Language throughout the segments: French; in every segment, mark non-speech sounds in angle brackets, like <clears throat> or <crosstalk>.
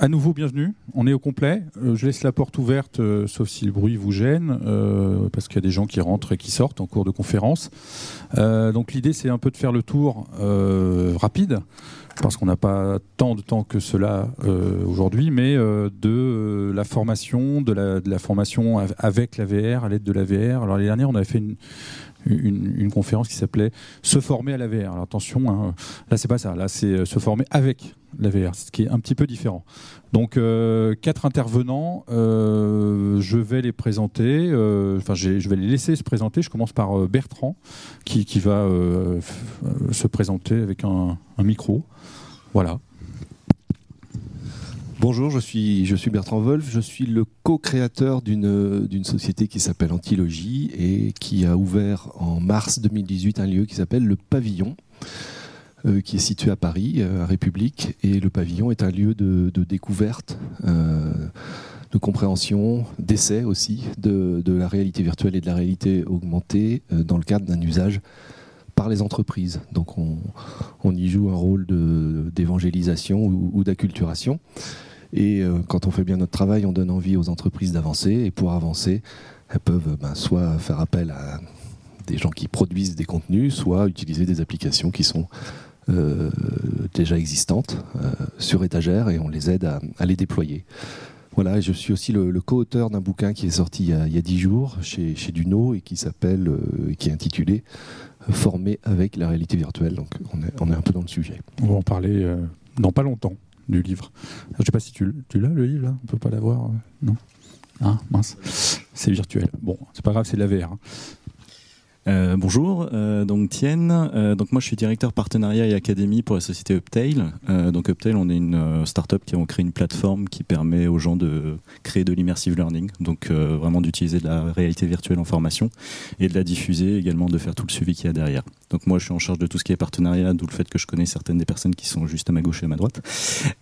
à nouveau, bienvenue. On est au complet. Euh, je laisse la porte ouverte, euh, sauf si le bruit vous gêne, euh, parce qu'il y a des gens qui rentrent et qui sortent en cours de conférence. donc l'idée, c'est un peu de faire le tour rapide, parce qu'on n'a pas tant de temps que cela aujourd'hui, mais de la formation, de la, formation avec la VR, à l'aide de la VR. Alors l'année dernière, on avait fait une, conférence qui s'appelait Se former à la VR. Alors attention, hein, là c'est pas ça, là c'est euh, se former avec la VR, ce qui est un petit peu différent. Donc euh, quatre intervenants, euh, je vais les présenter, enfin je vais les laisser se présenter. Je commence par Bertrand qui, va se présenter avec un micro. Voilà. Bonjour, je suis, je suis Bertrand Wolf, je suis le co-créateur d'une société qui s'appelle Antilogie et qui a ouvert en mars 2018 un lieu qui s'appelle le Pavillon. Euh, qui est situé à Paris, euh, à République, et le pavillon est un lieu de, découverte, euh, de compréhension, d'essai aussi de, la réalité virtuelle et de la réalité augmentée dans le cadre d'un usage par les entreprises. Donc on, y joue un rôle d'évangélisation ou, d'acculturation. Et quand on fait bien notre travail, on donne envie aux entreprises d'avancer. Et pour avancer, elles peuvent ben, soit faire appel à des gens qui produisent des contenus, soit utiliser des applications qui sont euh, déjà existantes euh, sur étagère et on les aide à, les déployer. Voilà, je suis aussi le, co-auteur d'un bouquin qui est sorti il y a dix jours chez, chez Duno et qui s'appelle, qui est intitulé Former avec la réalité virtuelle. Donc on est, on est un peu dans le sujet. On va en parler dans pas longtemps du livre. Je ne sais pas si tu, tu l'as le livre là, on peut pas l'avoir, euh, non? Ah mince, c'est virtuel. Bon, c'est pas grave, c'est de la VR. Hein. Euh, bonjour, euh, donc Tienne. Euh, donc moi je suis directeur partenariat et académie pour la société Uptail. donc Uptail, on est une startup qui a créé une plateforme qui permet aux gens de créer de l'immersive learning, donc vraiment d'utiliser la réalité virtuelle en formation et de la diffuser également de faire tout le suivi qu'il y a derrière. Donc moi je suis en charge de tout ce qui est partenariat, d'où le fait que je connais certaines des personnes qui sont juste à ma gauche et à ma droite.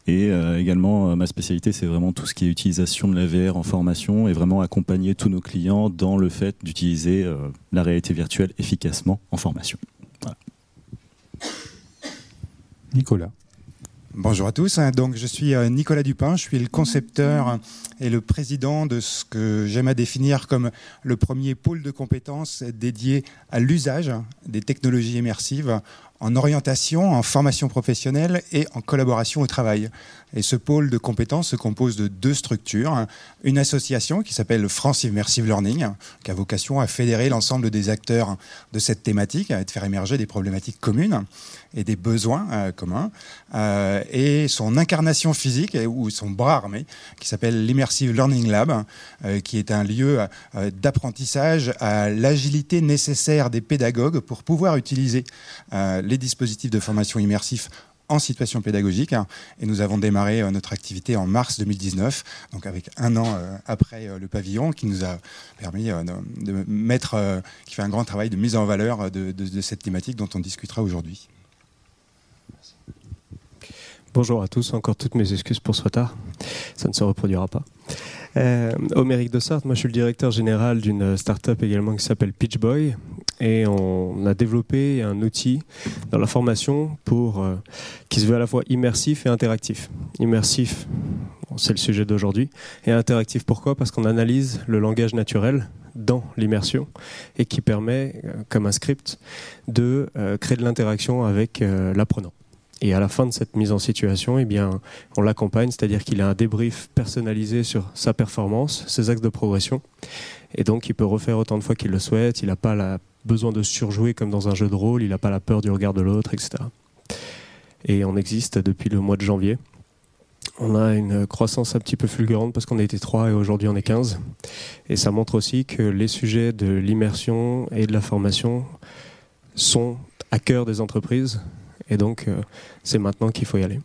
Et également ma spécialité c'est vraiment tout ce qui est utilisation de la VR en formation et vraiment accompagner tous nos clients dans le fait d'utiliser la réalité virtuelle efficacement en formation. Nicolas. Bonjour à tous. Donc, je suis euh, Nicolas Dupin. Je suis le concepteur et le président de ce que j'aime à définir comme le premier pôle de compétences dédié à l'usage des technologies immersives en orientation, en formation professionnelle et en collaboration au travail. Et ce pôle de compétences se compose de deux structures. Une association qui s'appelle France Immersive Learning, qui a vocation à fédérer l'ensemble des acteurs de cette thématique, à faire émerger des problématiques communes et des besoins euh, communs. Euh, et son incarnation physique, ou son bras armé, qui s'appelle l'Immersive Learning Lab, euh, qui est un lieu d'apprentissage à l'agilité nécessaire des pédagogues pour pouvoir utiliser les dispositifs de formation immersifs en situation pédagogique. Et nous avons démarré notre activité en mars 2019, donc avec un an après le pavillon, qui nous a permis de mettre, qui fait un grand travail de mise en valeur de cette thématique dont on discutera aujourd'hui. Bonjour à tous, encore toutes mes excuses pour ce retard, ça ne se reproduira pas. Euh, Oméric Dossart, moi je suis le directeur général d'une start-up également qui s'appelle Pitchboy et on a développé un outil dans la formation euh, qui se veut à la fois immersif et interactif. Immersif, c'est le sujet d'aujourd'hui, et interactif pourquoi? Parce qu'on analyse le langage naturel dans l'immersion et qui permet, euh, comme un script, de euh, créer de l'interaction avec l'apprenant. Et à la fin de cette mise en situation, eh bien, on l'accompagne, c'est-à-dire qu'il a un débrief personnalisé sur sa performance, ses axes de progression. Et donc, il peut refaire autant de fois qu'il le souhaite. Il n'a pas la besoin de surjouer comme dans un jeu de rôle. Il n'a pas la peur du regard de l'autre, etc. Et on existe depuis le mois de janvier. On a une croissance un petit peu fulgurante parce qu'on a été 3 et aujourd'hui on est 15. Et ça montre aussi que les sujets de l'immersion et de la formation sont à cœur des entreprises et donc, euh, c'est maintenant qu'il faut y aller.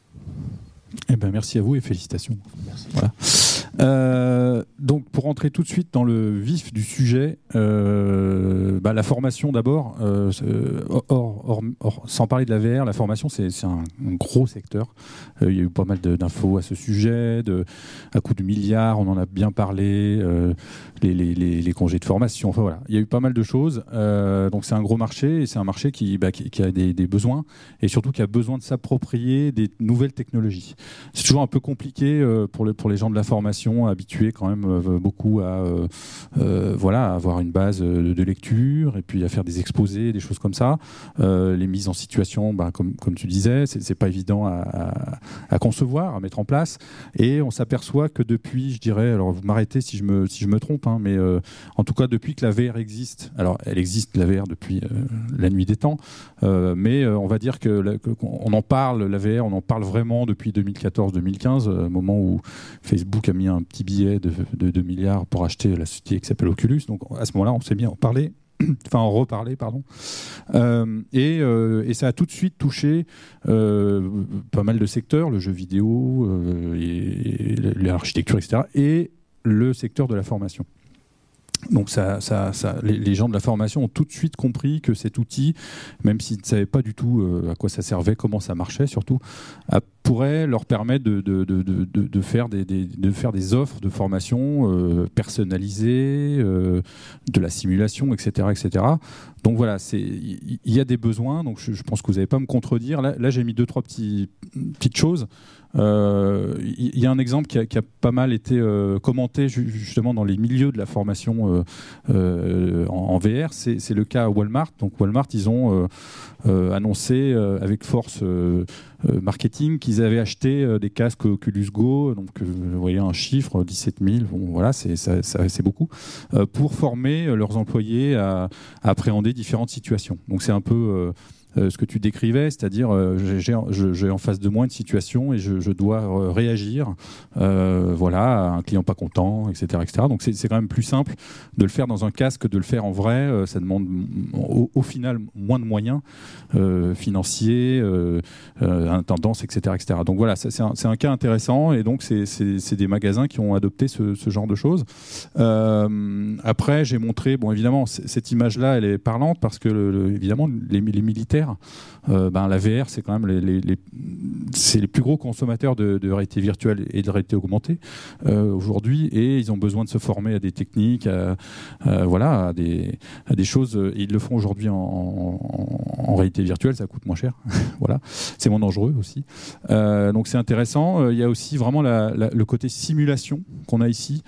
Eh ben, merci à vous et félicitations. Voilà. Euh, donc, pour rentrer tout de suite dans le vif du sujet, euh, bah, la formation d'abord, euh, sans parler de la VR, la formation c'est un, gros secteur. il y a eu pas mal d'infos à ce sujet, à coup de milliards, on en a bien parlé, les, congés de formation, enfin voilà, il y a eu pas mal de choses. donc c'est un gros marché et c'est un marché qui, bah, a des, besoins et surtout qui a besoin de s'approprier des nouvelles technologies. C'est toujours un peu compliqué pour les gens de la formation habitués quand même euh, beaucoup à euh, euh, voilà avoir une base de lecture et puis à faire des exposés, des choses comme ça. les mises en situation, bah, comme, tu disais, c'est pas évident à, concevoir, à mettre en place. Et on s'aperçoit que depuis, je dirais, alors vous m'arrêtez si je me si je me trompe, hein, mais en tout cas depuis que la VR existe, alors elle existe la VR depuis la nuit des temps, mais on va dire que on en parle la VR, on en parle vraiment depuis 2014-2015, moment où Facebook a mis un petit billet de, de 2 milliards pour acheter la société qui s'appelle Oculus. Donc à ce moment-là, on s'est bien en <clears throat> enfin en reparler, pardon. Euh, et, euh, et, ça a tout de suite touché euh, pas mal de secteurs, le jeu vidéo, l'architecture, etc., et le secteur de la formation. Donc les, gens de la formation ont tout de suite compris que cet outil, même s'ils ne savaient pas du tout euh, à quoi ça servait, comment ça marchait surtout, pourrait leur permettre de, faire, des, offres de formation euh, personnalisées, euh, de la simulation, etc. etc. Donc voilà, il y, a des besoins, donc je, pense que vous n'allez pas me contredire. Là, là j'ai mis deux, trois petits, petites choses. Il euh, y, a un exemple qui a, pas mal été euh, commenté justement dans les milieux de la formation euh, en, VR. C'est le cas à Walmart. Donc Walmart, ils ont annoncé avec force marketing qu'ils avaient acheté des casques Oculus Go. Donc vous voyez un chiffre, 17 000. Bon, voilà, c'est beaucoup pour former leurs employés à, à appréhender différentes situations. Donc c'est un peu ce que tu décrivais, c'est-à-dire euh, j'ai en face de moi une situation et je, dois euh, réagir, voilà, à un client pas content, etc., etc. Donc c'est quand même plus simple de le faire dans un casque que de le faire en vrai. ça demande au, final moins de moyens financiers, intendance, etc., etc. Donc voilà, c'est un, cas intéressant et donc c'est des magasins qui ont adopté ce, genre de choses. après, j'ai montré, bon évidemment, cette image-là, elle est parlante parce que évidemment les militaires euh, ben, la VR, c'est quand même les, les, les, plus gros consommateurs de, réalité virtuelle et de réalité augmentée euh, aujourd'hui, et ils ont besoin de se former à des techniques, à, voilà, à des, choses. Et ils le font aujourd'hui en, réalité virtuelle, ça coûte moins cher. <laughs> voilà, c'est moins dangereux aussi. Euh, donc c'est intéressant. Il y a aussi vraiment le côté simulation qu'on a ici.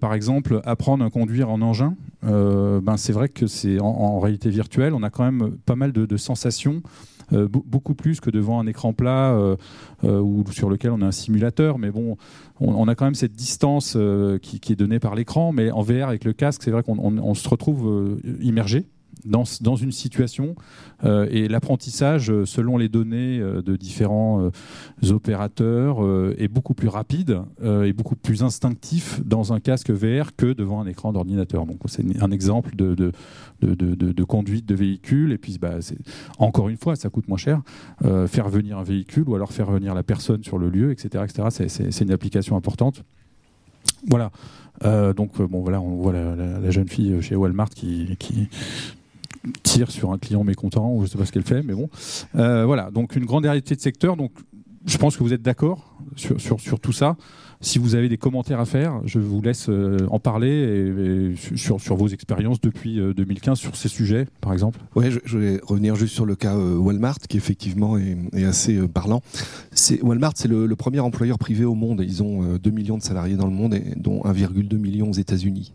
par exemple, apprendre à conduire en engin. ben c'est vrai que c'est en, réalité virtuelle, on a quand même pas mal de sensations euh, beaucoup plus que devant un écran plat euh, euh, ou sur lequel on a un simulateur. Mais bon, on, a quand même cette distance qui, qui, est donnée par l'écran. Mais en VR avec le casque, c'est vrai qu'on se retrouve immergé dans, une situation euh, et l'apprentissage, euh, selon les données euh, de différents opérateurs, est beaucoup plus rapide et beaucoup plus instinctif dans un casque VR que devant un écran d'ordinateur. Donc c'est un exemple de, conduite de véhicule. Et puis, bah, encore une fois, ça coûte moins cher. faire venir un véhicule ou alors faire venir la personne sur le lieu, etc. etc. C'est une application importante. Voilà. donc bon voilà, on voit la, jeune fille chez Walmart qui tire sur un client mécontent, ou je ne sais pas ce qu'elle fait, mais bon. Euh, voilà, donc une grande réalité de secteur. Donc je pense que vous êtes d'accord sur, sur, sur, tout ça. Si vous avez des commentaires à faire, je vous laisse euh, en parler sur, vos expériences depuis 2015 euh, sur ces sujets, par exemple. Oui, je, vais revenir juste sur le cas euh, Walmart, qui effectivement est, assez parlant. Walmart, c'est le, premier employeur privé au monde. Ils ont 2 millions de salariés dans le monde, dont 1,2 million aux États-Unis.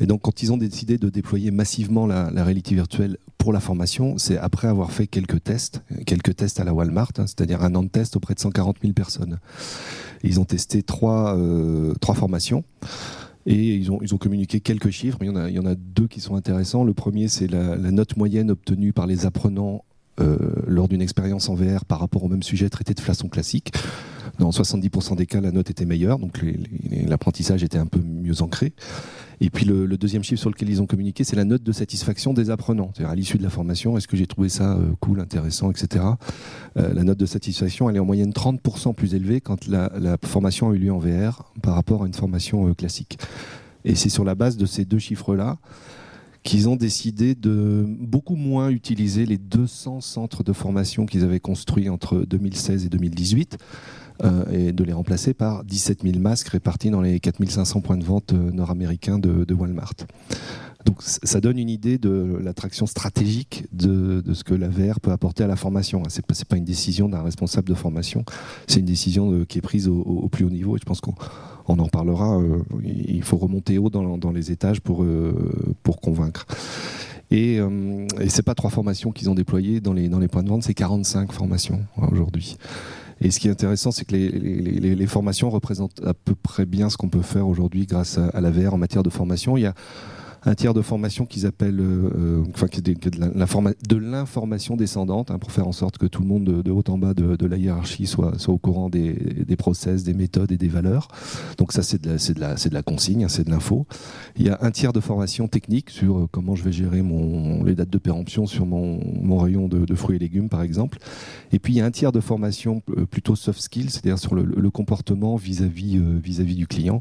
Et donc, quand ils ont décidé de déployer massivement la, réalité virtuelle pour la formation, c'est après avoir fait quelques tests, quelques tests à la Walmart, hein, c'est-à-dire un an de test auprès de 140 000 personnes. Ils ont testé trois, euh, trois formations. Et ils ont, ils ont communiqué quelques chiffres, mais il y, en a, il y en a deux qui sont intéressants. Le premier, c'est la, note moyenne obtenue par les apprenants euh, lors d'une expérience en VR par rapport au même sujet traité de façon classique. Dans 70% des cas, la note était meilleure, donc l'apprentissage était un peu mieux ancré. Et puis le, deuxième chiffre sur lequel ils ont communiqué, c'est la note de satisfaction des apprenants. C'est-à-dire à, l'issue de la formation, est-ce que j'ai trouvé ça euh, cool, intéressant, etc. Euh, la note de satisfaction, elle est en moyenne 30% plus élevée quand la, formation a eu lieu en VR par rapport à une formation classique. Et c'est sur la base de ces deux chiffres-là qu'ils ont décidé de beaucoup moins utiliser les 200 centres de formation qu'ils avaient construits entre 2016 et 2018 euh, et de les remplacer par 17 000 masques répartis dans les 4500 points de vente euh, nord-américains de, Walmart. Donc ça donne une idée de l'attraction stratégique de, ce que la VR peut apporter à la formation. Ce n'est pas, une décision d'un responsable de formation, c'est une décision euh, qui est prise au, plus haut niveau et je pense qu'on on en parlera. Il faut remonter haut dans, les étages pour, convaincre. Et, euh, et c'est pas trois formations qu'ils ont déployées dans les, dans les points de vente, c'est 45 formations aujourd'hui. Et ce qui est intéressant, c'est que les, formations représentent à peu près bien ce qu'on peut faire aujourd'hui grâce à, à, en matière de formation. Un tiers de formation qu'ils appellent, euh, euh, enfin, de l'information descendante, hein, pour faire en sorte que tout le monde de, haut en bas de, la hiérarchie soit, soit au courant des, des, process, des méthodes et des valeurs. Donc ça, c'est de, la, de, la, de la consigne, hein, c'est de l'info. Il y a un tiers de formation technique sur euh, comment je vais gérer mon, les dates de péremption sur mon, mon rayon de, fruits et légumes, par exemple. Et puis il y a un tiers de formation plutôt soft skills, c'est-à-dire sur le, le comportement vis-à-vis vis-à-vis du client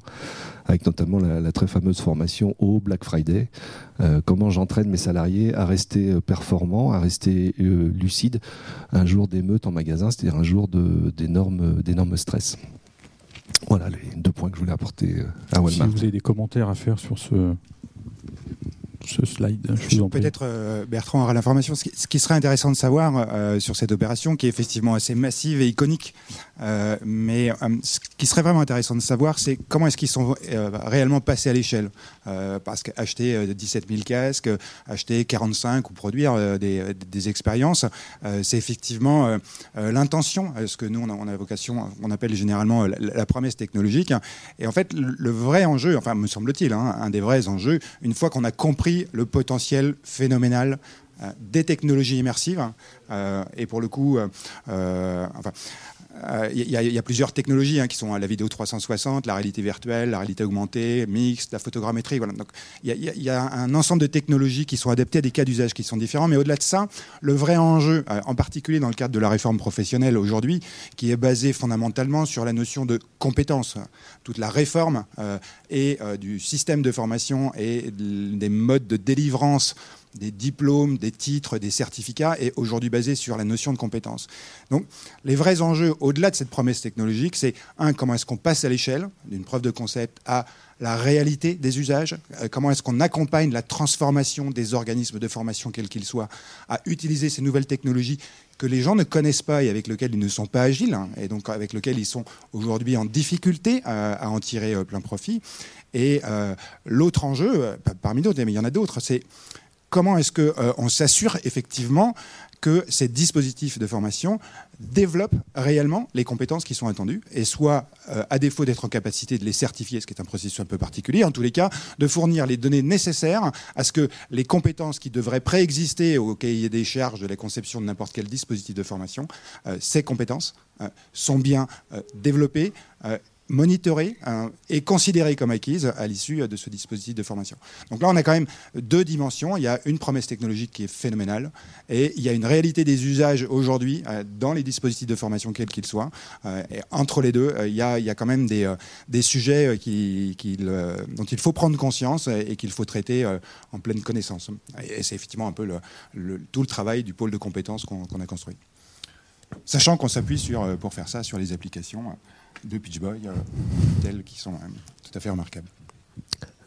avec notamment la, très fameuse formation au Black Friday. Euh, comment j'entraîne mes salariés à rester euh, performants, à rester euh, lucides un jour d'émeute en magasin, c'est-à-dire un jour d'énorme stress. Voilà les deux points que je voulais apporter à Walmart. Si vous avez des commentaires à faire sur ce, ce slide. Peut-être euh, Bertrand aura l'information. Ce, qui serait intéressant de savoir euh, sur cette opération, qui est effectivement assez massive et iconique, euh, mais ce qui serait vraiment intéressant de savoir, c'est comment est-ce qu'ils sont réellement passés à l'échelle. parce qu'acheter 17 000 casques, acheter 45 ou produire des, expériences, c'est effectivement l'intention, ce que nous on a, vocation, on appelle généralement la, promesse technologique. Et en fait, le, vrai enjeu, enfin me semble-t-il, hein, un des vrais enjeux, une fois qu'on a compris le potentiel phénoménal des technologies immersives. Euh, et pour le coup, euh, il y, a plusieurs technologies hein, qui sont la vidéo 360, la réalité virtuelle, la réalité augmentée, mixte, la photogrammétrie. Voilà. Donc il y, a un ensemble de technologies qui sont adaptées à des cas d'usage qui sont différents. Mais au-delà de ça, le vrai enjeu, en particulier dans le cadre de la réforme professionnelle aujourd'hui, qui est basé fondamentalement sur la notion de compétence, toute la réforme et du système de formation et des modes de délivrance des diplômes, des titres, des certificats est aujourd'hui basé sur la notion de compétence. Donc les vrais enjeux, au-delà de cette promesse technologique, c'est un, comment est-ce qu'on passe à l'échelle d'une preuve de concept à la réalité des usages, euh, comment est-ce qu'on accompagne la transformation des organismes de formation, quels qu'ils soient, à utiliser ces nouvelles technologies que les gens ne connaissent pas et avec lesquelles ils ne sont pas agiles, hein, et donc avec lesquelles ils sont aujourd'hui en difficulté à, en tirer euh, plein profit. Et euh, l'autre enjeu, parmi d'autres, mais il y en a d'autres, c'est comment est-ce qu'on euh, s'assure effectivement que ces dispositifs de formation développent réellement les compétences qui sont attendues, et soit, euh, à défaut d'être en capacité de les certifier, ce qui est un processus un peu particulier, en tous les cas, de fournir les données nécessaires à ce que les compétences qui devraient préexister au cahier des charges de la conception de n'importe quel dispositif de formation, euh, ces compétences sont bien développées monitorées hein, et considérées comme acquises à l'issue de ce dispositif de formation. Donc là, on a quand même deux dimensions. Il y a une promesse technologique qui est phénoménale et il y a une réalité des usages aujourd'hui euh, dans les dispositifs de formation, quels qu'ils soient. Euh, et entre les deux, euh, il y, a, il y a quand même des, des sujets dont il faut prendre conscience et qu'il faut traiter en pleine connaissance. Et c'est effectivement un peu tout le travail du pôle de compétences qu'on a construit. Sachant qu'on s'appuie pour faire ça sur les applications de Pitch Boy, euh, tels qui sont euh, tout à fait remarquables.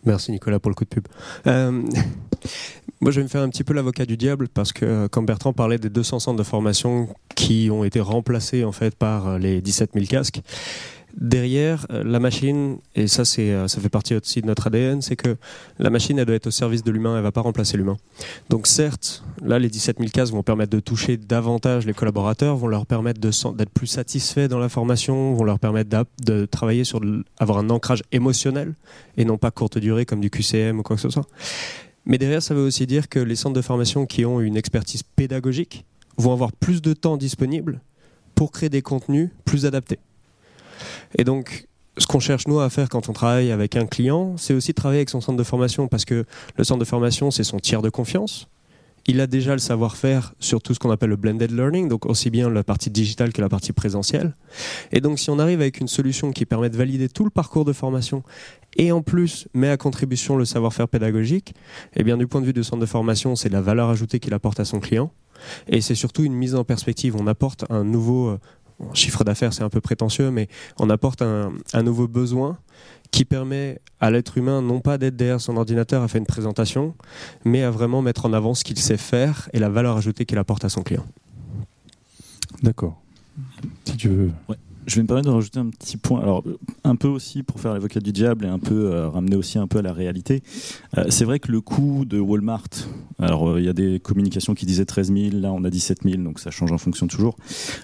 Merci Nicolas pour le coup de pub. Euh, <laughs> moi, je vais me faire un petit peu l'avocat du diable parce que quand Bertrand parlait des 200 centres de formation qui ont été remplacés en fait par les 17 000 casques, derrière euh, la machine, et ça, c'est, euh, ça fait partie aussi de notre ADN, c'est que la machine, elle doit être au service de l'humain, elle ne va pas remplacer l'humain. Donc certes, là, les 17 000 cases vont permettre de toucher davantage les collaborateurs, vont leur permettre d'être plus satisfaits dans la formation, vont leur permettre de travailler sur avoir un ancrage émotionnel et non pas courte durée comme du QCM ou quoi que ce soit. Mais derrière, ça veut aussi dire que les centres de formation qui ont une expertise pédagogique vont avoir plus de temps disponible pour créer des contenus plus adaptés. Et donc, ce qu'on cherche nous à faire quand on travaille avec un client, c'est aussi de travailler avec son centre de formation parce que le centre de formation, c'est son tiers de confiance. il a déjà le savoir-faire sur tout ce qu'on appelle le blended learning, donc aussi bien la partie digitale que la partie présentielle. Et donc si on arrive avec une solution qui permet de valider tout le parcours de formation et en plus met à contribution le savoir-faire pédagogique, eh bien du point de vue du centre de formation, c'est la valeur ajoutée qu'il apporte à son client. Et c'est surtout une mise en perspective. On apporte un nouveau chiffre d'affaires, c'est un peu prétentieux, mais on apporte un, un nouveau besoin qui permet à l'être humain non pas d'être derrière son ordinateur à faire une présentation, mais à vraiment mettre en avant ce qu'il sait faire et la valeur ajoutée qu'il apporte à son client. D'accord. Si tu veux. Ouais. Je vais me permettre de rajouter un petit point. Alors, un peu aussi pour faire l'avocat du diable et un peu euh, ramener aussi un peu à la réalité. Euh, c'est vrai que le coût de Walmart, alors euh, il y a des communications qui disaient 13 000, là on a 17 000, donc ça change en fonction toujours.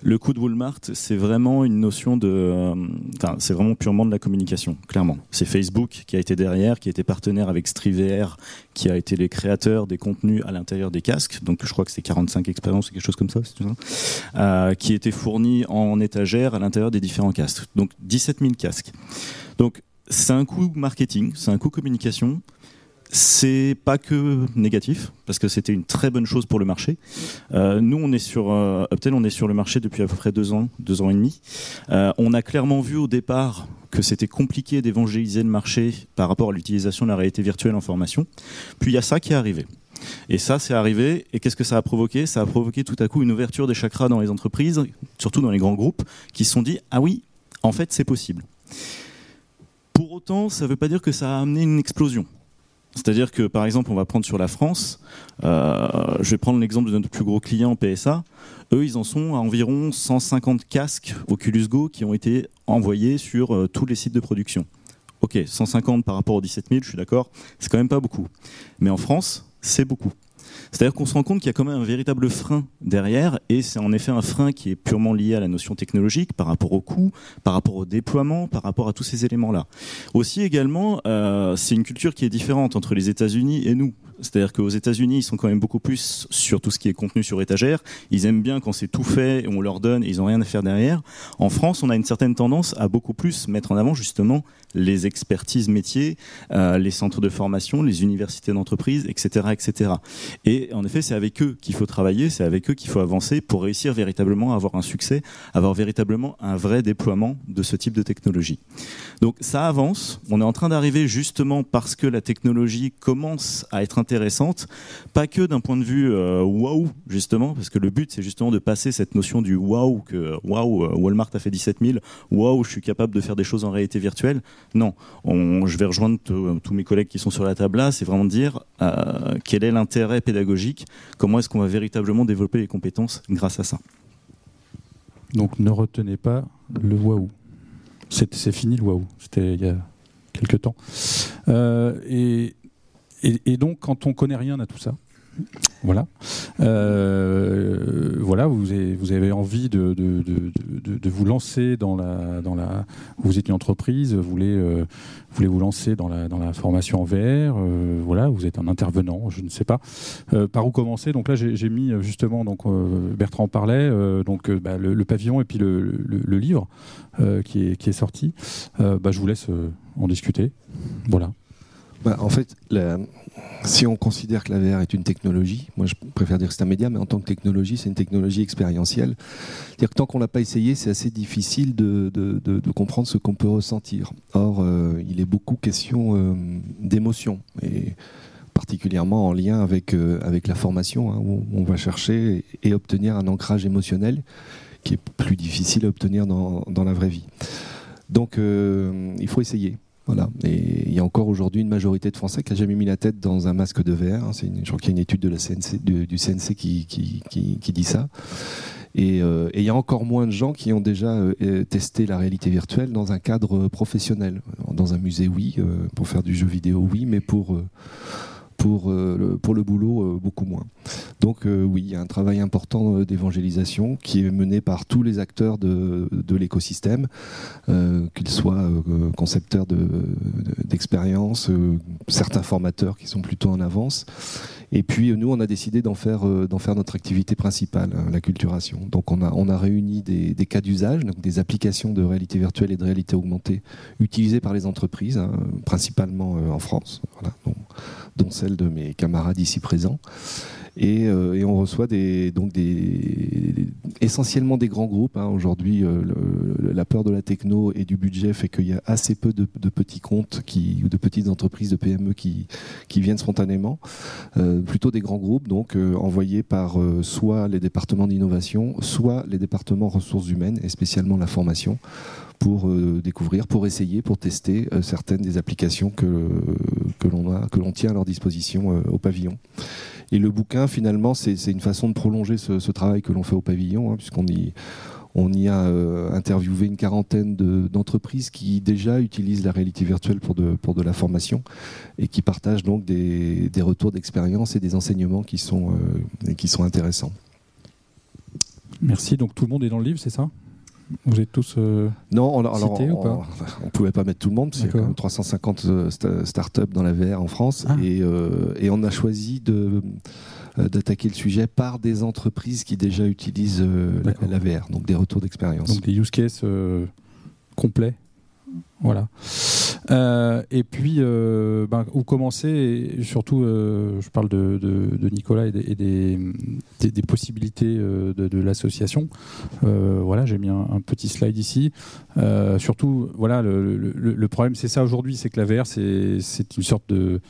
Le coût de Walmart, c'est vraiment une notion de. Enfin, c'est vraiment purement de la communication, clairement. C'est Facebook qui a été derrière, qui a été partenaire avec StriVR, qui a été les créateurs des contenus à l'intérieur des casques. Donc je crois que c'est 45 expériences, quelque chose comme ça. Euh, qui étaient fournis en étagère à l'intérieur des différents casques. Donc 17 000 casques. Donc c'est un coût marketing, c'est un coût communication. C'est pas que négatif parce que c'était une très bonne chose pour le marché. Euh, nous, on est sur euh, Uptel, on est sur le marché depuis à peu près deux ans, deux ans et demi. Euh, on a clairement vu au départ que c'était compliqué d'évangéliser le marché par rapport à l'utilisation de la réalité virtuelle en formation. Puis il y a ça qui est arrivé. Et ça, c'est arrivé. Et qu'est-ce que ça a provoqué? Ça a provoqué tout à coup une ouverture des chakras dans les entreprises, surtout dans les grands groupes, qui se sont dit ah oui, en fait, c'est possible. Pour autant, ça ne veut pas dire que ça a amené une explosion. C'est-à-dire que, par exemple, on va prendre sur la France, euh, je vais prendre l'exemple de notre plus gros client PSA. Eux, ils en sont à environ 150 casques Oculus Go qui ont été envoyés sur euh, tous les sites de production. Ok, 150 par rapport aux 17 000, je suis d'accord, c'est quand même pas beaucoup. Mais en France, c'est beaucoup. C'est-à-dire qu'on se rend compte qu'il y a quand même un véritable frein derrière, et c'est en effet un frein qui est purement lié à la notion technologique, par rapport au coût, par rapport au déploiement, par rapport à tous ces éléments-là. Aussi également, euh, c'est une culture qui est différente entre les États-Unis et nous. C'est-à-dire qu'aux États-Unis, ils sont quand même beaucoup plus sur tout ce qui est contenu sur étagère. Ils aiment bien quand c'est tout fait, on leur donne, et ils n'ont rien à faire derrière. En France, on a une certaine tendance à beaucoup plus mettre en avant justement les expertises métiers, euh, les centres de formation, les universités d'entreprise, etc., etc. Et en effet, c'est avec eux qu'il faut travailler, c'est avec eux qu'il faut avancer pour réussir véritablement à avoir un succès, avoir véritablement un vrai déploiement de ce type de technologie. Donc ça avance. On est en train d'arriver justement parce que la technologie commence à être intéressante, pas que d'un point de vue euh, waouh justement, parce que le but c'est justement de passer cette notion du waouh que waouh euh, Walmart a fait 17 000, waouh je suis capable de faire des choses en réalité virtuelle. Non, on, je vais rejoindre tous mes collègues qui sont sur la table là, c'est vraiment de dire euh, quel est l'intérêt pédagogique, comment est-ce qu'on va véritablement développer les compétences grâce à ça? Donc ne retenez pas le waouh. C'est fini le waouh. C'était il y a quelques temps. Euh, et, et, donc quand on connaît rien à tout ça, voilà. Euh, voilà, vous avez, vous avez envie de, de, de, de, vous lancer dans la, dans la. Vous êtes une entreprise, vous voulez, euh, vous voulez vous lancer dans la, dans la formation en VR. euh, voilà, vous êtes un intervenant, je ne sais pas. Euh, par où commencer? Donc là, j'ai mis justement, donc euh, Bertrand parlait, donc bah, le, le pavillon et puis le, le, le livre qui, est, qui est sorti. Bah, je vous laisse en discuter. Voilà. Bah, en fait, si on considère que la VR est une technologie, moi je préfère dire que c'est un média, mais en tant que technologie, c'est une technologie expérientielle. C'est-à-dire que tant qu'on l'a pas essayé, c'est assez difficile de, comprendre ce qu'on peut ressentir. Or, euh, il est beaucoup question euh, d'émotion, et particulièrement en lien avec, euh, avec la formation, hein, où on va chercher et obtenir un ancrage émotionnel qui est plus difficile à obtenir dans, dans la vraie vie. Donc, il faut essayer. Voilà. Et il y a encore aujourd'hui une majorité de Français qui n'a jamais mis la tête dans un masque de verre. hein. C'est une- je crois qu'il y a une étude du, CNC qui, dit ça. Et, euh, et il y a encore moins de gens qui ont déjà euh, euh, testé la réalité virtuelle dans un cadre professionnel. Dans un musée, oui. pour faire du jeu vidéo, oui. Mais pour, pour, euh, le, pour le boulot, euh, beaucoup moins. Donc euh, oui, il y a un travail important d'évangélisation qui est mené par tous les acteurs de, l'écosystème, qu'ils soient concepteurs de- de- certains formateurs qui sont plutôt en avance. Et puis nous, on a décidé d'en faire, euh, faire notre activité principale, hein, la culturation. Donc on a, on a réuni des, des cas d'usage, donc des applications de réalité virtuelle et de réalité augmentée utilisées par les entreprises, hein, principalement euh, en France, voilà, dont, dont celle de mes camarades ici présents. Et, on reçoit donc essentiellement des grands groupes. Hein. Aujourd'hui, la peur de la techno et du budget fait qu'il y a assez peu de, petits comptes ou de petites entreprises de PME qui, viennent spontanément. plutôt des grands groupes, donc envoyés par soit les départements d'innovation, soit les départements ressources humaines, et spécialement la formation pour euh, découvrir, pour essayer, pour tester euh, certaines des applications que, l'on a, que l'on tient à leur disposition euh, au pavillon. Et le bouquin, finalement, c'est une façon de prolonger ce, travail que l'on fait au pavillon, hein, puisqu'on y, a interviewé une quarantaine d'entreprises qui déjà utilisent la réalité virtuelle pour de, la formation et qui partagent donc des, retours d'expérience et des enseignements qui sont, qui sont intéressants. Merci. Donc tout le monde est dans le livre, c'est ça? Vous êtes tous euh, non, alors, on, ne pouvait pas mettre tout le monde, parce qu'il y a quand même 350 euh, startups dans la VR en France, ah. euh, et, on a choisi de d'attaquer le sujet par des entreprises qui déjà utilisent la, VR, donc des retours d'expérience. Donc des use cases complets voilà. Euh, et puis, euh, ben, où commencer, surtout, euh, je parle de, Nicolas et, des, des, possibilités de, l'association. voilà, j'ai mis un, petit slide ici. surtout, voilà, le, le problème, c'est ça aujourd'hui, c'est que la VR, c'est une sorte de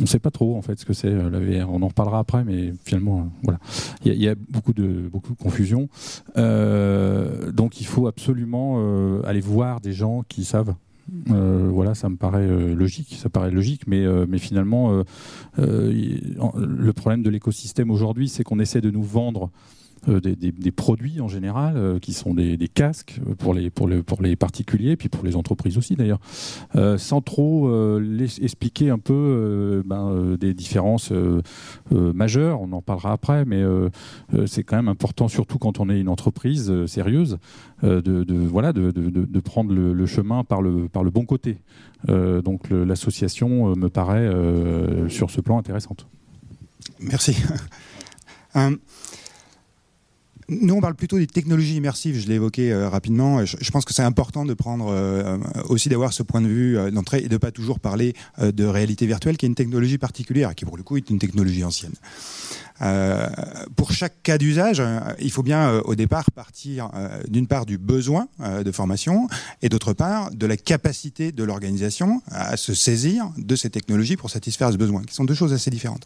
on ne sait pas trop en fait ce que c'est euh, la VR. On en reparlera après, mais finalement, euh, voilà, il y, a beaucoup de beaucoup de confusion. Euh, donc, il faut absolument aller voir des gens qui savent. voilà, ça me paraît logique, ça paraît logique, mais, mais finalement, le problème de l'écosystème aujourd'hui, c'est qu'on essaie de nous vendre euh, des, produits en général, euh, qui sont des, casques pour les, pour, pour les particuliers, puis pour les entreprises aussi d'ailleurs, euh, sans trop expliquer un peu ben, des différences majeures. On en parlera après, mais c'est quand même important, surtout quand on est une entreprise sérieuse, de, voilà, de, de, prendre le, chemin par le, par le bon côté. donc l'association me paraît sur ce plan intéressante. Merci. <laughs> Nous, on parle plutôt des technologies immersives, je l'ai évoqué euh, rapidement. Je, pense que c'est important de prendre euh, aussi d'avoir ce point de vue euh, d'entrée et de ne pas toujours parler de réalité virtuelle, qui est une technologie particulière, qui pour le coup est une technologie ancienne. Euh, pour chaque cas d'usage, euh, il faut bien euh, au départ partir d'une part du besoin de formation et d'autre part de la capacité de l'organisation à se saisir de ces technologies pour satisfaire ce besoin, qui sont deux choses assez différentes.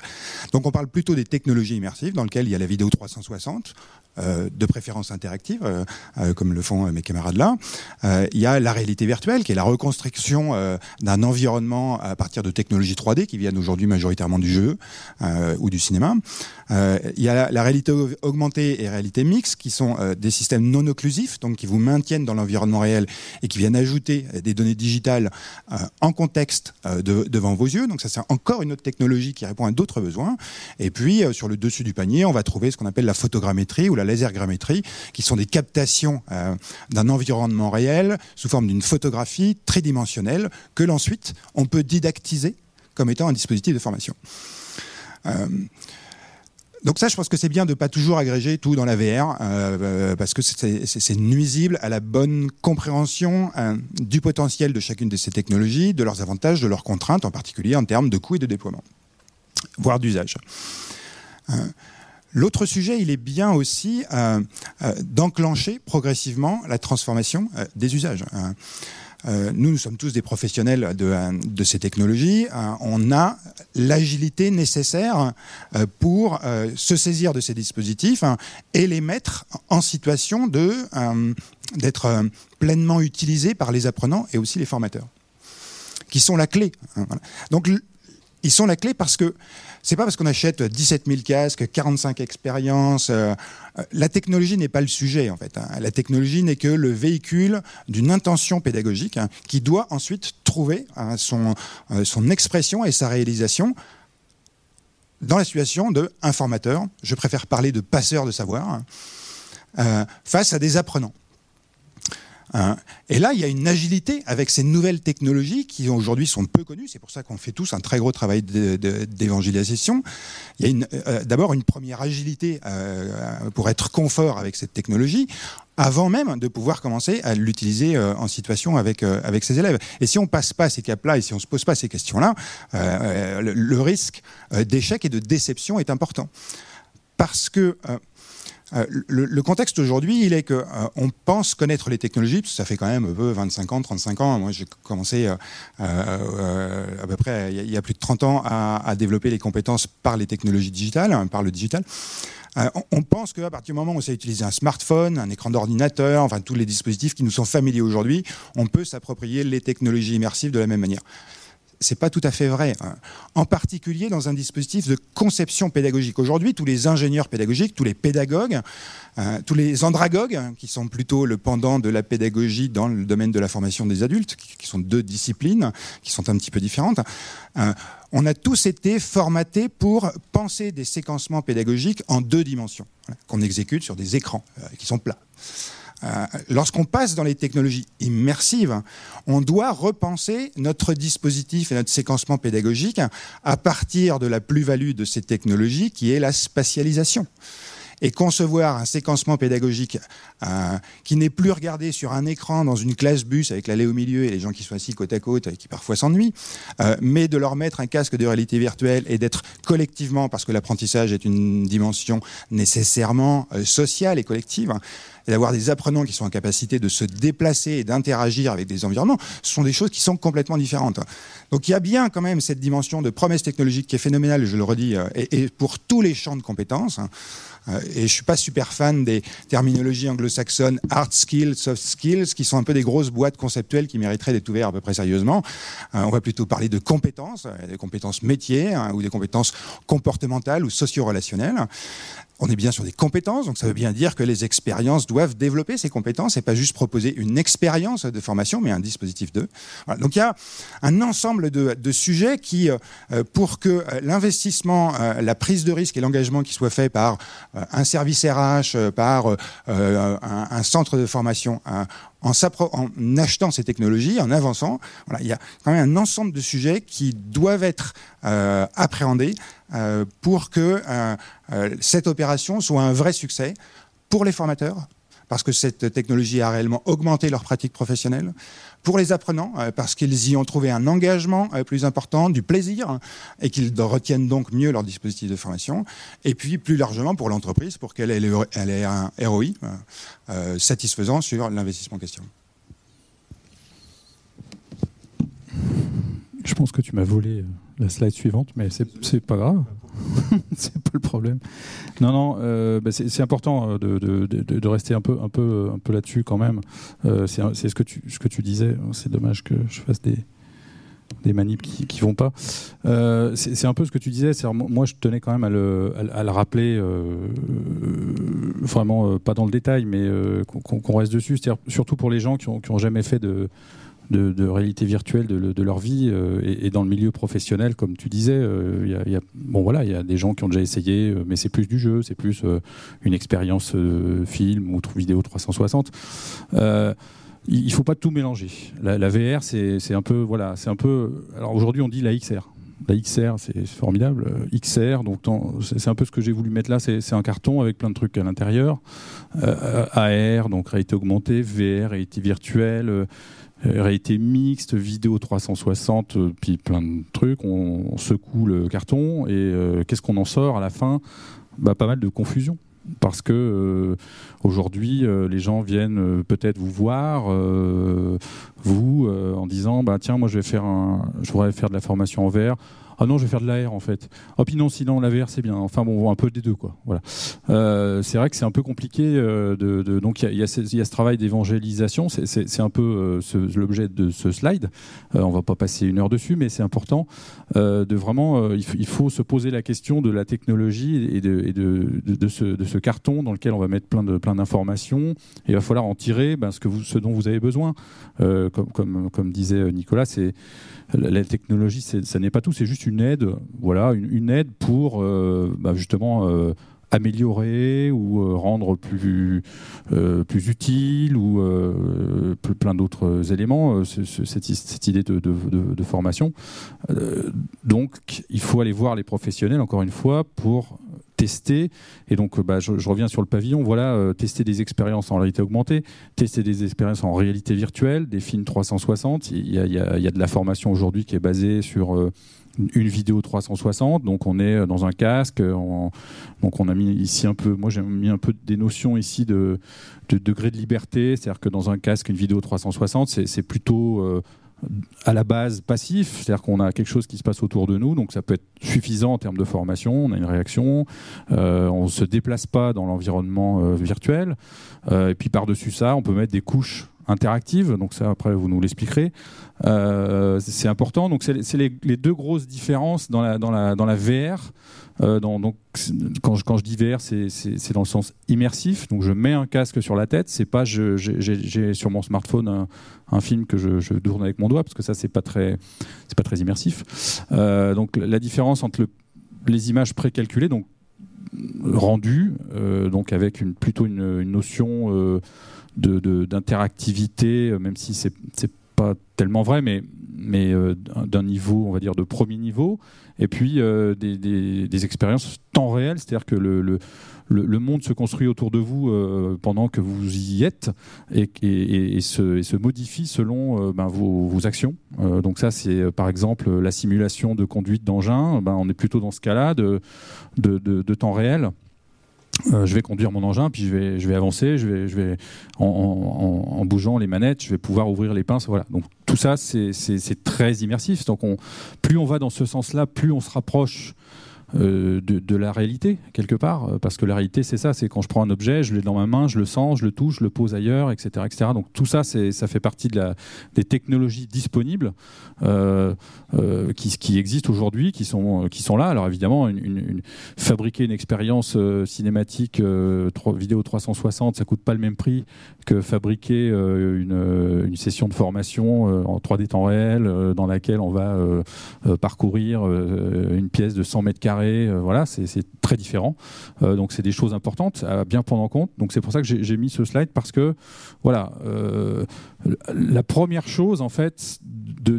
Donc on parle plutôt des technologies immersives dans lesquelles il y a la vidéo 360, de préférence interactive, comme le font mes camarades là. il y a la réalité virtuelle, qui est la reconstruction d'un environnement à partir de technologies 3D qui viennent aujourd'hui majoritairement du jeu ou du cinéma. Euh, il y a la, réalité augmentée et réalité mixte, qui sont euh, des systèmes non occlusifs, donc qui vous maintiennent dans l'environnement réel et qui viennent ajouter euh, des données digitales en contexte devant vos yeux. Donc ça, c'est encore une autre technologie qui répond à d'autres besoins. Et puis, sur le dessus du panier, on va trouver ce qu'on appelle la photogrammétrie ou la lasergrammétrie, qui sont des captations d'un environnement réel sous forme d'une photographie tridimensionnelle que l'ensuite on peut didactiser comme étant un dispositif de formation. Donc ça, je pense que c'est bien de pas toujours agréger tout dans la VR, euh, euh, parce que c'est nuisible à la bonne compréhension euh, du potentiel de chacune de ces technologies, de leurs avantages, de leurs contraintes, en particulier en termes de coûts et de déploiement, voire d'usage. L'autre sujet, il est bien aussi d'enclencher progressivement la transformation des usages. Euh, nous, nous sommes tous des professionnels de, de ces technologies. Euh, on a l'agilité nécessaire euh, pour se saisir de ces dispositifs hein, et les mettre en situation d'être pleinement utilisés par les apprenants et aussi les formateurs, qui sont la clé. Hein, Donc, ils sont la clé parce que c'est pas parce qu'on achète 17 000 casques, 45 expériences. Euh, euh, la technologie n'est pas le sujet en fait. Hein. La technologie n'est que le véhicule d'une intention pédagogique hein, qui doit ensuite trouver hein, son, euh, son expression et sa réalisation dans la situation de informateur. Je préfère parler de passeur de savoir face à des apprenants. Hein. Et là, il y a une agilité avec ces nouvelles technologies qui aujourd'hui sont peu connues. C'est pour ça qu'on fait tous un très gros travail d'évangélisation. Il y a euh, d'abord une première agilité euh, pour être confort avec cette technologie avant même de pouvoir commencer à l'utiliser euh, en situation avec, avec ses élèves. Et si on passe pas ces caps-là et si on se pose pas ces questions-là, le, risque d'échec et de déception est important. Parce que euh, le, contexte aujourd'hui, il est que euh, pense connaître les technologies, parce ça fait quand même 25 ans, 35 ans. Moi, j'ai commencé euh, à peu près il y a plus de 30 ans à, développer les compétences par les technologies digitales, hein, par le digital. on pense qu'à partir du moment où on sait utiliser un smartphone, un écran d'ordinateur, enfin tous les dispositifs qui nous sont familiers aujourd'hui, on peut s'approprier les technologies immersives de la même manière c'est pas tout à fait vrai. Hein. En particulier dans un dispositif de conception pédagogique. Aujourd'hui, tous les ingénieurs pédagogiques, tous les pédagogues, euh, tous les andragogues, qui sont plutôt le pendant de la pédagogie dans le domaine de la formation des adultes, qui, sont deux disciplines qui sont un petit peu différentes, on a tous été formatés pour penser des séquencements pédagogiques en deux dimensions, qu'on exécute sur des écrans euh, qui sont plats. Euh, lorsqu'on passe dans les technologies immersives, on doit repenser notre dispositif et notre séquencement pédagogique à partir de la plus-value de ces technologies qui est la spatialisation. Et concevoir un séquencement pédagogique euh, qui n'est plus regardé sur un écran dans une classe bus avec l'allée au milieu et les gens qui sont assis côte à côte et qui parfois s'ennuient, euh, mais de leur mettre un casque de réalité virtuelle et d'être collectivement, parce que l'apprentissage est une dimension nécessairement sociale et collective, et d'avoir des apprenants qui sont en capacité de se déplacer et d'interagir avec des environnements, ce sont des choses qui sont complètement différentes. Donc il y a bien quand même cette dimension de promesse technologique qui est phénoménale, je le redis, euh, et, pour tous les champs de compétences. Hein. Euh, et je suis pas super fan des terminologies anglo-saxonnes hard skills, soft skills, qui sont un peu des grosses boîtes conceptuelles qui mériteraient d'être ouvertes à peu près sérieusement. Euh, on va plutôt parler de compétences, des compétences métiers hein, ou des compétences comportementales ou socio-relationnelles. On est bien sur des compétences, donc ça veut bien dire que les expériences doivent développer ces compétences et pas juste proposer une expérience de formation, mais un dispositif de. Donc il y a un ensemble de, sujets qui, euh, pour que euh, l'investissement, euh, la prise de risque et l'engagement qui soit fait par un service RH, par un, centre de formation, en, achetant ces technologies, en avançant, voilà, il y a quand même un ensemble de sujets qui doivent être appréhendés euh, pour que euh, euh, cette opération soit un vrai succès pour les formateurs, parce que cette technologie a réellement augmenté leur pratique professionnelle, pour les apprenants, parce qu'ils y ont trouvé un engagement plus important, du plaisir, et qu'ils retiennent donc mieux leur dispositif de formation, et puis plus largement pour l'entreprise, pour qu'elle ait, un ROI satisfaisant sur l'investissement en question. Je pense que tu m'as volé la slide suivante, mais c'est pas grave. <laughs> c'est pas le problème. Non, non, euh, bah, c'est important euh, de, rester un peu, un peu, un peu là-dessus quand même. Euh, c'est ce que tu, ce que tu disais. C'est dommage que je fasse des des manips qui, qui vont pas. C'est un peu ce que tu disais. Moi, je tenais quand même à le, à, le rappeler, vraiment pas dans le détail, mais qu'on reste dessus. Surtout pour les gens qui ont, qui ont jamais fait de de, réalité virtuelle de, leur vie euh, et, dans le milieu professionnel, comme tu disais, euh, il y, a, bon voilà, il y a des gens qui ont déjà essayé, euh, mais c'est plus du jeu, c'est plus une expérience film ou vidéo 360 il faut pas tout mélanger. La, VR, c'est un peu, voilà, c'est un peu. Alors aujourd'hui, on dit la XR. La XR, c'est formidable. XR, donc c'est un peu ce que j'ai voulu mettre là. C'est un carton avec plein de trucs à l'intérieur. AR, donc réalité augmentée, VR, réalité virtuelle. Euh, réalité mixte, vidéo 360, euh, puis plein de trucs. On, secoue le carton et euh, qu'est-ce qu'on en sort à la fin? Bah, Pas mal de confusion. Parce que aujourd'hui, les gens viennent peut-être vous voir, vous, en disant bah, Tiens, moi je vais faire un, je voudrais faire de la formation en VR ah non, je vais faire de l'AR en fait. Oh puis non, sinon la VR c'est bien. Enfin bon, un peu des deux quoi. Voilà. Euh, c'est vrai que c'est un peu compliqué. Euh, de, donc il y, a, ce travail d'évangélisation. C'est un peu euh, l'objet de ce slide. on va pas passer une heure dessus, mais c'est important de vraiment. Il, faut se poser la question de la technologie et de, ce, carton dans lequel on va mettre plein de plein d'informations. Il va falloir en tirer ben, ce dont vous avez besoin. comme, comme, comme disait Nicolas, c'est la technologie, ça n'est pas tout, c'est juste une aide, voilà, une, aide pour euh, bah, justement euh, améliorer ou rendre plus, plus utile ou plein d'autres éléments, cette, idée de formation. donc il faut aller voir les professionnels, encore une fois, pour tester. Et donc, bah, je, reviens sur le pavillon. Voilà, euh, tester des expériences en réalité augmentée, tester des expériences en réalité virtuelle, des films 360. Il y a, il y a, de la formation aujourd'hui qui est basée sur euh, une vidéo 360. Donc, on est dans un casque. donc, on a mis ici un peu. Moi, j'ai mis un peu des notions ici de, de degré de liberté. C'est-à-dire que dans un casque, une vidéo 360, c'est plutôt euh, à la base passif, c'est-à-dire qu'on a quelque chose qui se passe autour de nous, donc ça peut être suffisant en termes de formation, on a une réaction, euh, on ne se déplace pas dans l'environnement euh, virtuel, euh, et puis par-dessus ça, on peut mettre des couches interactives, donc ça après vous nous l'expliquerez. c'est important, donc c'est les, deux grosses différences dans la, dans la, dans la VR. Euh, donc, quand je, quand je dis VR, c'est dans le sens immersif. Donc, je mets un casque sur la tête. C'est pas j'ai sur mon smartphone un, film que je, tourne avec mon doigt parce que ça c'est pas très pas très immersif. Euh, donc, la différence entre les images précalculées, donc rendues, euh, donc avec une, plutôt une, notion d'interactivité, de, même si c'est pas tellement vrai, mais mais d'un niveau, on va dire, de premier niveau et puis euh, des, expériences temps réel, c'est-à-dire que le, monde se construit autour de vous euh, pendant que vous y êtes et, se, modifie selon euh, ben, vos, actions. donc ça, c'est par exemple la simulation de conduite d'engin. Ben, on est plutôt dans ce cas-là de temps réel. Euh, je vais conduire mon engin, puis je vais, je vais avancer, je vais, je vais en, bougeant les manettes, je vais pouvoir ouvrir les pinces. Voilà. Donc tout ça, c'est très immersif. Donc on, plus on va dans ce sens-là, plus on se rapproche euh, de, la réalité quelque part. Euh, parce que la réalité c'est ça c'est quand je prends un objet je l'ai dans ma main je le sens je le touche je le pose ailleurs etc etc donc tout ça ça fait partie des technologies disponibles euh, qui, existent aujourd'hui qui sont là. Alors évidemment fabriquer une expérience cinématique vidéo 360 ça coûte pas le même prix que fabriquer une, une, session de formation en 3D temps réel dans laquelle on va parcourir une pièce de 100 mètres carrés euh, voilà, c'est très différent. Euh, donc c'est des choses importantes à bien prendre en compte. Donc c'est pour ça que j'ai mis ce slide parce que voilà, euh, la première chose en fait de,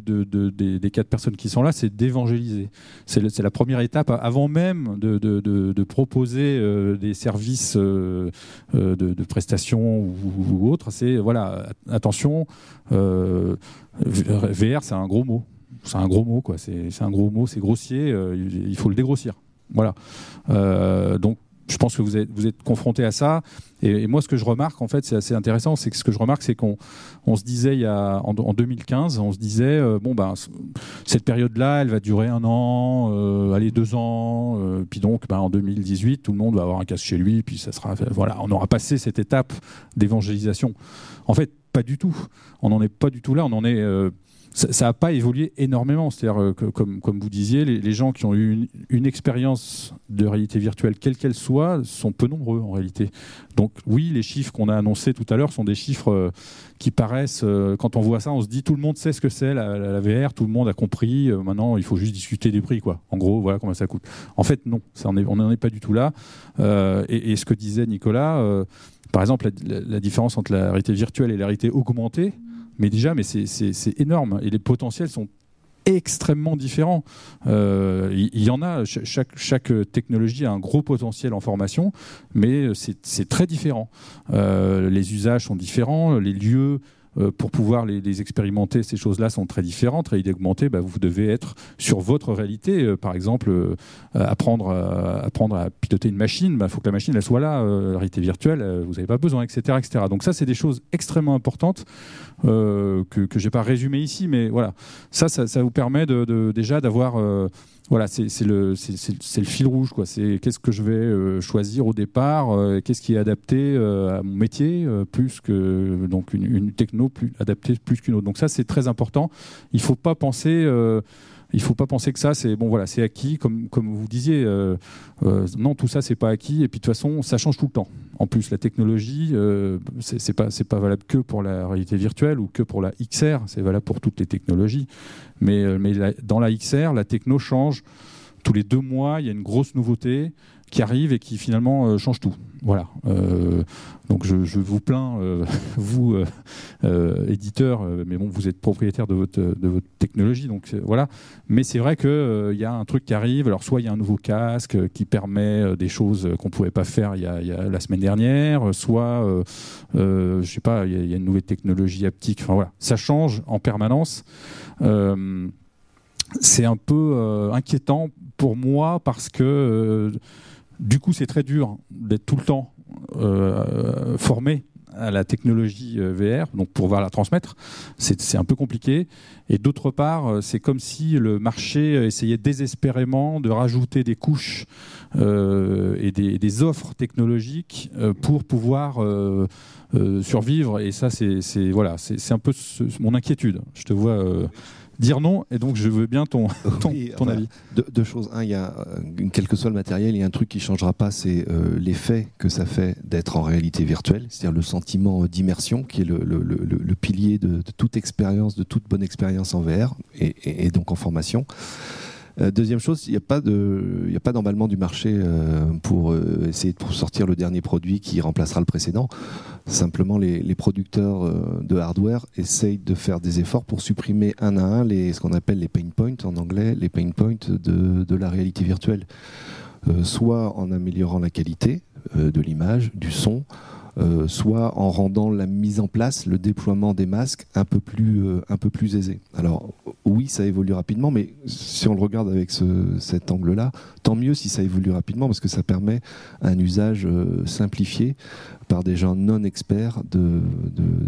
des, quatre personnes qui sont là, c'est d'évangéliser. C'est la première étape avant même de, proposer des services de, prestations ou, autres. C'est voilà, attention, VR c'est un gros mot c'est un gros mot, quoi. C'est un gros mot, c'est grossier, euh, il faut le dégrossir. Voilà. Euh, donc, je pense que vous êtes, vous confronté à ça. Et, moi, ce que je remarque, en fait, c'est assez intéressant, c'est ce que je remarque, c'est qu'on on se disait en, 2015, on se disait, euh, bon, ben, cette période-là, elle va durer un an, euh, allez, deux ans, puis donc, ben, en 2018, tout le monde va avoir un casque chez lui, puis ça sera, voilà, on aura passé cette étape d'évangélisation. En fait, pas du tout. On n'en est pas du tout là. On en est ça n'a pas évolué énormément. C'est-à-dire euh, comme, vous disiez, les, gens qui ont eu une, expérience de réalité virtuelle, quelle qu'elle soit, sont peu nombreux en réalité. Donc oui, les chiffres qu'on a annoncés tout à l'heure sont des chiffres euh, qui paraissent, euh, quand on voit ça, on se dit tout le monde sait ce que c'est la, VR, tout le monde a compris, maintenant il faut juste discuter des prix. Quoi. En gros, voilà combien ça coûte. En fait, non, on n'en est pas du tout là. Et, ce que disait Nicolas, par exemple, la, différence entre la réalité virtuelle et la réalité augmentée, mais déjà, mais c'est énorme. Et les potentiels sont extrêmement différents. Euh, il y, en a, chaque, technologie a un gros potentiel en formation, mais c'est très différent. Euh, les usages sont différents, les lieux euh, pour pouvoir les, expérimenter, ces choses-là sont très différentes. Réalité augmentée, bah, vous devez être sur votre réalité. Euh, par exemple, euh, apprendre, à, apprendre à piloter une machine, il bah, faut que la machine soit là. réalité virtuelle, vous n'avez pas besoin, etc., etc. Donc ça, c'est des choses extrêmement importantes que, je n'ai pas résumées ici, mais voilà. Ça, ça, vous permet déjà d'avoir voilà, c'est le, le, fil rouge. C'est qu'est-ce que je vais euh, choisir au départ, euh, qu'est-ce qui est adapté euh, à mon métier, plus que donc une, techno plus adaptée plus qu'une autre. Donc ça, c'est très important. Il faut pas penser il faut pas penser que ça c'est bon voilà c'est acquis comme vous disiez euh, euh, non tout ça c'est pas acquis et puis de toute façon ça change tout le temps. En plus la technologie euh, c'est pas pas valable que pour la réalité virtuelle ou que pour la XR c'est valable pour toutes les technologies. Mais mais dans la XR la techno change. Tous les deux mois, il y a une grosse nouveauté. Qui arrive et qui finalement change tout. Voilà. donc je, vous plains, <laughs> vous éditeurs, mais bon, vous êtes propriétaire de votre de votre technologie, donc voilà. Mais c'est vrai qu'il il y a un truc qui arrive. Alors soit il y a un nouveau casque qui permet des choses qu'on pouvait pas faire il y, a, la semaine dernière, soit je sais pas, il y, a une nouvelle technologie haptique. Enfin voilà, ça change en permanence. Euh, c'est un peu euh, inquiétant pour moi parce que euh, du coup c'est très dur d'être tout le temps formé à la technologie VR, donc pour pouvoir la transmettre, c'est un peu compliqué. Et d'autre part, c'est comme si le marché essayait désespérément de rajouter des couches et des, offres technologiques pour pouvoir survivre. Et ça, c'est voilà, c'est un peu mon inquiétude. Je te vois dire non, et donc je veux bien ton, <laughs> ton, avis. Deux, choses. Un, il y a, euh, quel que soit le matériel, il y a un truc qui ne changera pas, c'est euh, l'effet que ça fait d'être en réalité virtuelle, c'est-à-dire le sentiment d'immersion, qui est le, pilier de, toute expérience, de toute bonne expérience en VR, et donc en formation. Euh, deuxième chose, il n'y a pas d'emballement du marché euh, pour euh, essayer de sortir le dernier produit qui remplacera le précédent. Simplement, les, producteurs de hardware essayent de faire des efforts pour supprimer un à un les, ce qu'on appelle les pain points en anglais, les pain points de la réalité virtuelle. soit en améliorant la qualité de l'image, du son, euh, soit en rendant la mise en place, le déploiement des masques un peu plus, euh, un peu plus aisé. Alors oui, ça évolue rapidement, mais si on le regarde avec cet angle-là, tant mieux si ça évolue rapidement, parce que ça permet un usage euh, simplifié par des gens non experts de,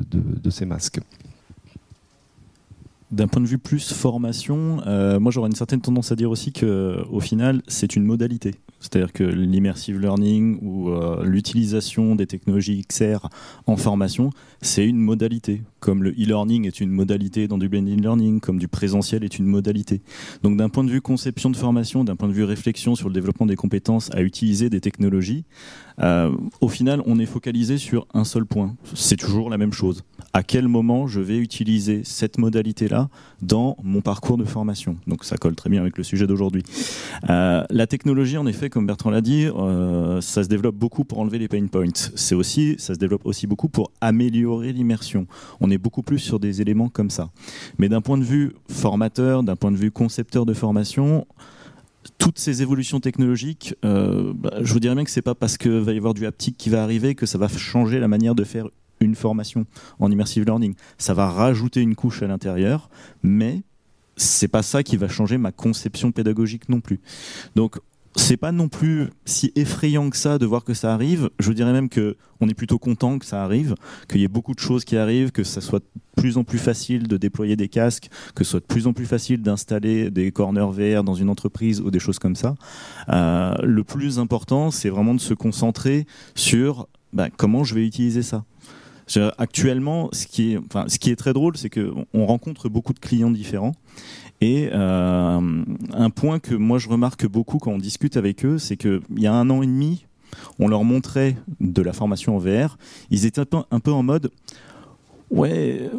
de, ces masques. D'un point de vue plus formation, moi j'aurais une certaine tendance à dire aussi que au final c'est une modalité. C'est-à-dire que l'immersive learning ou euh, l'utilisation des technologies XR en formation, c'est une modalité. Comme le e-learning est une modalité dans du blended learning, comme du présentiel est une modalité. Donc d'un point de vue conception de formation, d'un point de vue réflexion sur le développement des compétences à utiliser des technologies, euh, au final, on est focalisé sur un seul point. C'est toujours la même chose. À quel moment je vais utiliser cette modalité-là dans mon parcours de formation? Donc ça colle très bien avec le sujet d'aujourd'hui. Euh, la technologie, en effet, comme Bertrand l'a dit, euh, ça se développe beaucoup pour enlever les pain points. C'est aussi, ça se développe aussi beaucoup pour améliorer l'immersion. On est beaucoup plus sur des éléments comme ça. Mais d'un point de vue formateur, d'un point de vue concepteur de formation, toutes ces évolutions technologiques, euh, bah, je vous dirais bien que c'est pas parce qu'il va y avoir du haptique qui va arriver que ça va changer la manière de faire une formation en immersive learning. Ça va rajouter une couche à l'intérieur, mais c'est pas ça qui va changer ma conception pédagogique non plus. Donc c'est pas non plus si effrayant que ça de voir que ça arrive. Je dirais même que on est plutôt content que ça arrive, qu'il y ait beaucoup de choses qui arrivent, que ça soit de plus en plus facile de déployer des casques, que ce soit de plus en plus facile d'installer des corners VR dans une entreprise ou des choses comme ça. Euh, le plus important, c'est vraiment de se concentrer sur bah, comment je vais utiliser ça. Actuellement, ce qui est, enfin, ce qui est très drôle, c'est qu'on rencontre beaucoup de clients différents et euh, un point que moi je remarque beaucoup quand on discute avec eux, c'est qu'il y a un an et demi, on leur montrait de la formation en VR. Ils étaient un peu, en mode Ouais,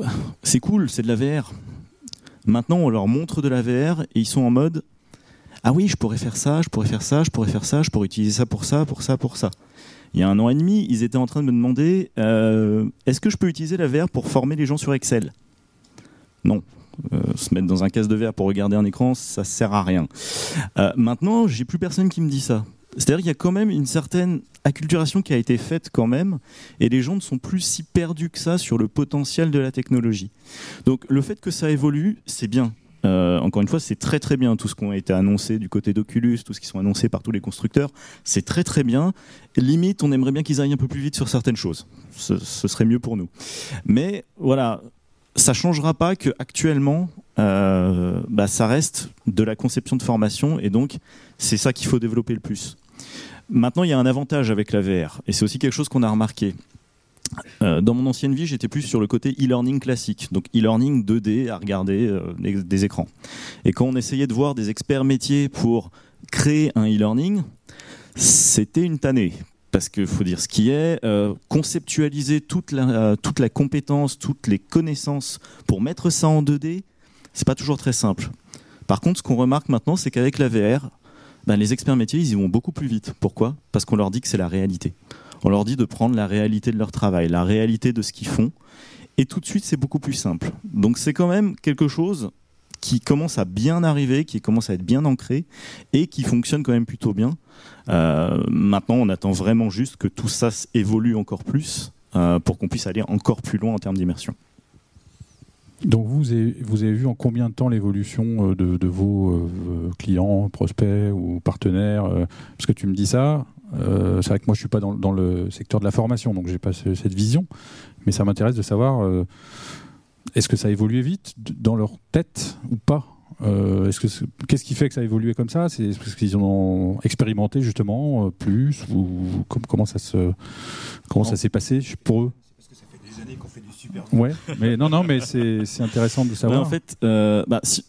c'est cool, c'est de la VR. Maintenant, on leur montre de la VR et ils sont en mode Ah oui, je pourrais faire ça, je pourrais faire ça, je pourrais faire ça, je pourrais utiliser ça pour ça, pour ça, pour ça. Il y a un an et demi, ils étaient en train de me demander euh, Est-ce que je peux utiliser la VR pour former les gens sur Excel? Non, euh, se mettre dans un casque de verre pour regarder un écran, ça sert à rien. Euh, maintenant, j'ai plus personne qui me dit ça. C'est-à-dire qu'il y a quand même une certaine acculturation qui a été faite quand même, et les gens ne sont plus si perdus que ça sur le potentiel de la technologie. Donc le fait que ça évolue, c'est bien. Euh, encore une fois, c'est très très bien tout ce qui a été annoncé du côté d'Oculus, tout ce qui sont annoncés par tous les constructeurs, c'est très très bien. Limite, on aimerait bien qu'ils aillent un peu plus vite sur certaines choses. Ce, ce serait mieux pour nous. Mais voilà, ça changera pas que actuellement, euh, bah, ça reste de la conception de formation et donc c'est ça qu'il faut développer le plus. Maintenant, il y a un avantage avec la VR et c'est aussi quelque chose qu'on a remarqué. Euh, dans mon ancienne vie, j'étais plus sur le côté e-learning classique, donc e-learning 2D à regarder euh, des écrans. Et quand on essayait de voir des experts métiers pour créer un e-learning, c'était une tannée parce qu'il faut dire ce qui est, euh, conceptualiser toute la, euh, toute la compétence, toutes les connaissances pour mettre ça en 2D, c'est pas toujours très simple. Par contre, ce qu'on remarque maintenant, c'est qu'avec la VR, ben, les experts métiers, ils y vont beaucoup plus vite. Pourquoi? Parce qu'on leur dit que c'est la réalité. On leur dit de prendre la réalité de leur travail, la réalité de ce qu'ils font, et tout de suite, c'est beaucoup plus simple. Donc c'est quand même quelque chose qui commence à bien arriver, qui commence à être bien ancré et qui fonctionne quand même plutôt bien. Euh, maintenant, on attend vraiment juste que tout ça évolue encore plus euh, pour qu'on puisse aller encore plus loin en termes d'immersion. Donc vous avez, vous avez vu en combien de temps l'évolution euh, de, vos clients, prospects ou partenaires Parce que tu me dis ça, c'est vrai que moi je suis pas dans, le secteur de la formation, donc j'ai pas cette vision, mais ça m'intéresse de savoir est-ce que ça a évolué vite dans leur tête ou pas? Euh, ce que qu'est-ce qui fait que ça a évolué comme ça? C'est parce qu'ils ont expérimenté justement euh, plus ou comment ça se comment ça s'est passé pour eux? Parce que ça fait des années qu'on fait du super. Ouais, mais non non mais c'est intéressant de savoir. en fait, euh, bah, si,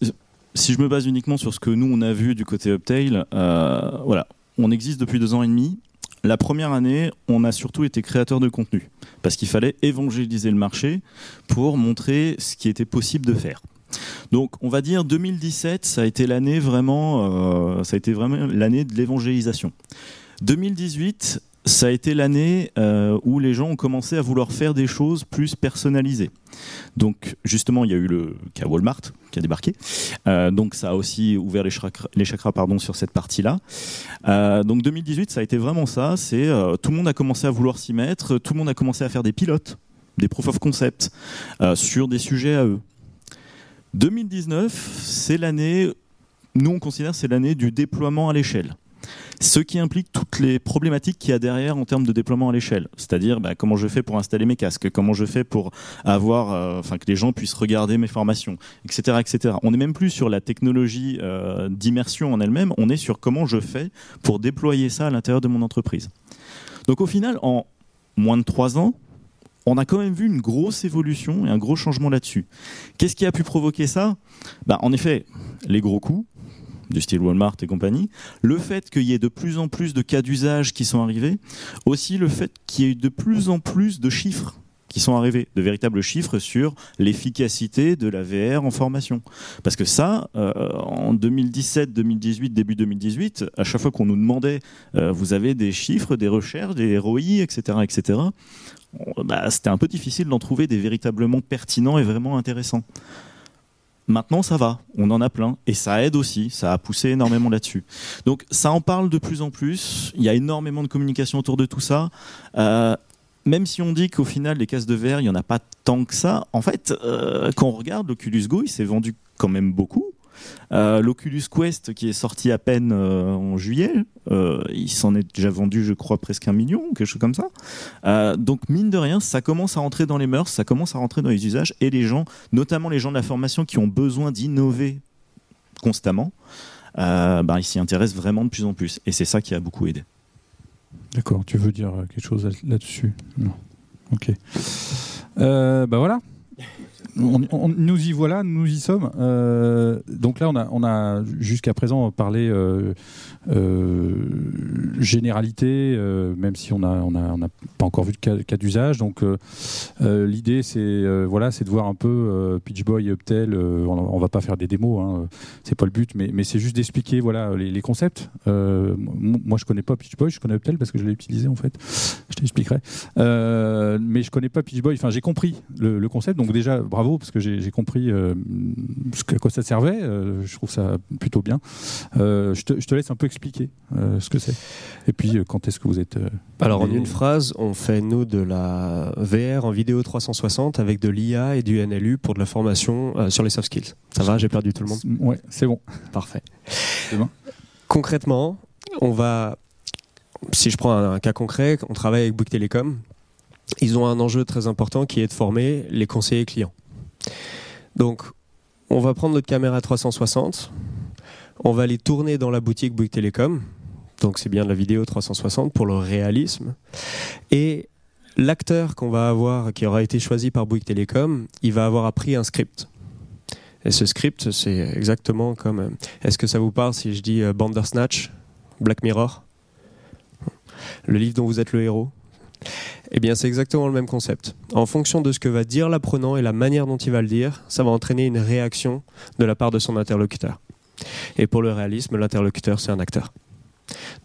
si, je me base uniquement sur ce que nous on a vu du côté Uptail, voilà, on existe depuis deux ans et demi. La première année, on a surtout été créateur de contenu parce qu'il fallait évangéliser le marché pour montrer ce qui était possible de faire. Donc, on va dire 2017, ça a été l'année vraiment, euh, vraiment l'année de l'évangélisation. 2018, ça a été l'année euh, où les gens ont commencé à vouloir faire des choses plus personnalisées. Donc justement, il y a eu le cas Walmart qui a débarqué. Euh, donc ça a aussi ouvert les chakras, pardon, sur cette partie-là. Donc 2018, ça a été vraiment ça. C'est tout le monde a commencé à vouloir s'y mettre. Tout le monde a commencé à faire des pilotes, des proof of concept sur des sujets à eux. 2019, c'est l'année, nous on considère c'est l'année du déploiement à l'échelle ce qui implique toutes les problématiques qu'il y a derrière en termes de déploiement à l'échelle. C'est-à-dire bah, comment je fais pour installer mes casques, comment je fais pour avoir, euh, que les gens puissent regarder mes formations, etc., etc. On n'est même plus sur la technologie euh, d'immersion en elle-même, on est sur comment je fais pour déployer ça à l'intérieur de mon entreprise. Donc au final, en moins de trois ans, on a quand même vu une grosse évolution et un gros changement là-dessus. Qu'est-ce qui a pu provoquer ça? Bah, En effet, les gros coûts, du style Walmart et compagnie, le fait qu'il y ait de plus en plus de cas d'usage qui sont arrivés, aussi le fait qu'il y ait de plus en plus de chiffres qui sont arrivés, de véritables chiffres sur l'efficacité de la VR en formation. Parce que ça, euh, en 2017, 2018, début 2018, à chaque fois qu'on nous demandait, euh, vous avez des chiffres, des recherches, des ROI, etc., etc., c'était un peu difficile d'en trouver des véritablement pertinents et vraiment intéressants. Maintenant, ça va, on en a plein, et ça aide aussi, ça a poussé énormément là-dessus. Donc, ça en parle de plus en plus, il y a énormément de communication autour de tout ça. Euh, même si on dit qu'au final, les cases de verre, il n'y en a pas tant que ça, en fait, euh, quand on regarde l'Oculus Go, il s'est vendu quand même beaucoup. Euh, L'Oculus Quest, qui est sorti à peine euh, en juillet, il s'en est déjà vendu, je crois, presque un million, quelque chose comme ça. donc, mine de rien, ça commence à rentrer dans les mœurs, ça commence à rentrer dans les usages, et les gens, notamment les gens de la formation qui ont besoin d'innover constamment, ben, ils s'y intéressent vraiment de plus en plus. Et c'est ça qui a beaucoup aidé. D'accord, tu veux dire quelque chose là-dessus? Non. Ok. ben voilà nous y voilà, nous y sommes. Euh, donc là, on a, on jusqu'à présent parlé euh, euh, généralité, même si on n'a on a, on pas encore vu de cas, d'usage. Donc l'idée, c'est voilà, c'est de voir un peu Pitch Boy Uptel. on, ne va pas faire des démos, hein, c'est pas le but, mais, c'est juste d'expliquer voilà les, concepts. moi, je connais pas Pitch Boy, je connais Uptel parce que je l'ai utilisé en fait. Je t'expliquerai. mais je connais pas Pitch Boy. Enfin, j'ai compris le concept. Donc déjà, bravo parce que j'ai compris euh, à quoi ça servait. Euh, je trouve ça plutôt bien. Euh, je te, laisse un peu expliquer ce que c'est. Et puis, quand est-ce que vous êtes. Alors, en une phrase, on fait, nous, de la VR en vidéo 360 avec de l'IA et du NLU pour de la formation sur les soft skills. Ça va J'ai perdu tout le monde? Ouais, c'est bon. Parfait. Concrètement, on va si je prends un, cas concret, on travaille avec Bouygues Telecom. Ils ont un enjeu très important qui est de former les conseillers clients. Donc, on va prendre notre caméra 360, on va aller tourner dans la boutique Bouygues Télécom, donc c'est bien de la vidéo 360 pour le réalisme, et l'acteur qu'on va avoir, qui aura été choisi par Bouygues Télécom, il va avoir appris un script. Et ce script, c'est exactement comme... Euh, est-ce que ça vous parle si je dis euh, Bandersnatch, Black Mirror? Le livre dont vous êtes le héros eh bien, c'est exactement le même concept. En fonction de ce que va dire l'apprenant et la manière dont il va le dire, ça va entraîner une réaction de la part de son interlocuteur. Et pour le réalisme, l'interlocuteur, c'est un acteur.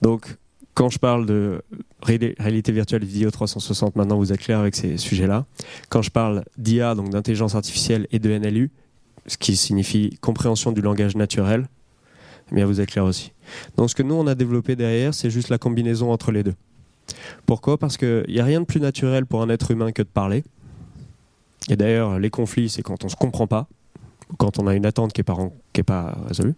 Donc, quand je parle de réalité virtuelle vidéo 360, maintenant vous êtes clair avec ces sujets-là. Quand je parle d'IA, donc d'intelligence artificielle et de NLU, ce qui signifie compréhension du langage naturel, eh bien vous êtes clair aussi. Donc ce que nous on a développé derrière, c'est juste la combinaison entre les deux. Pourquoi? Parce qu'il n'y a rien de plus naturel pour un être humain que de parler. Et d'ailleurs, les conflits, c'est quand on ne se comprend pas, quand on a une attente qui n'est pas, résolue.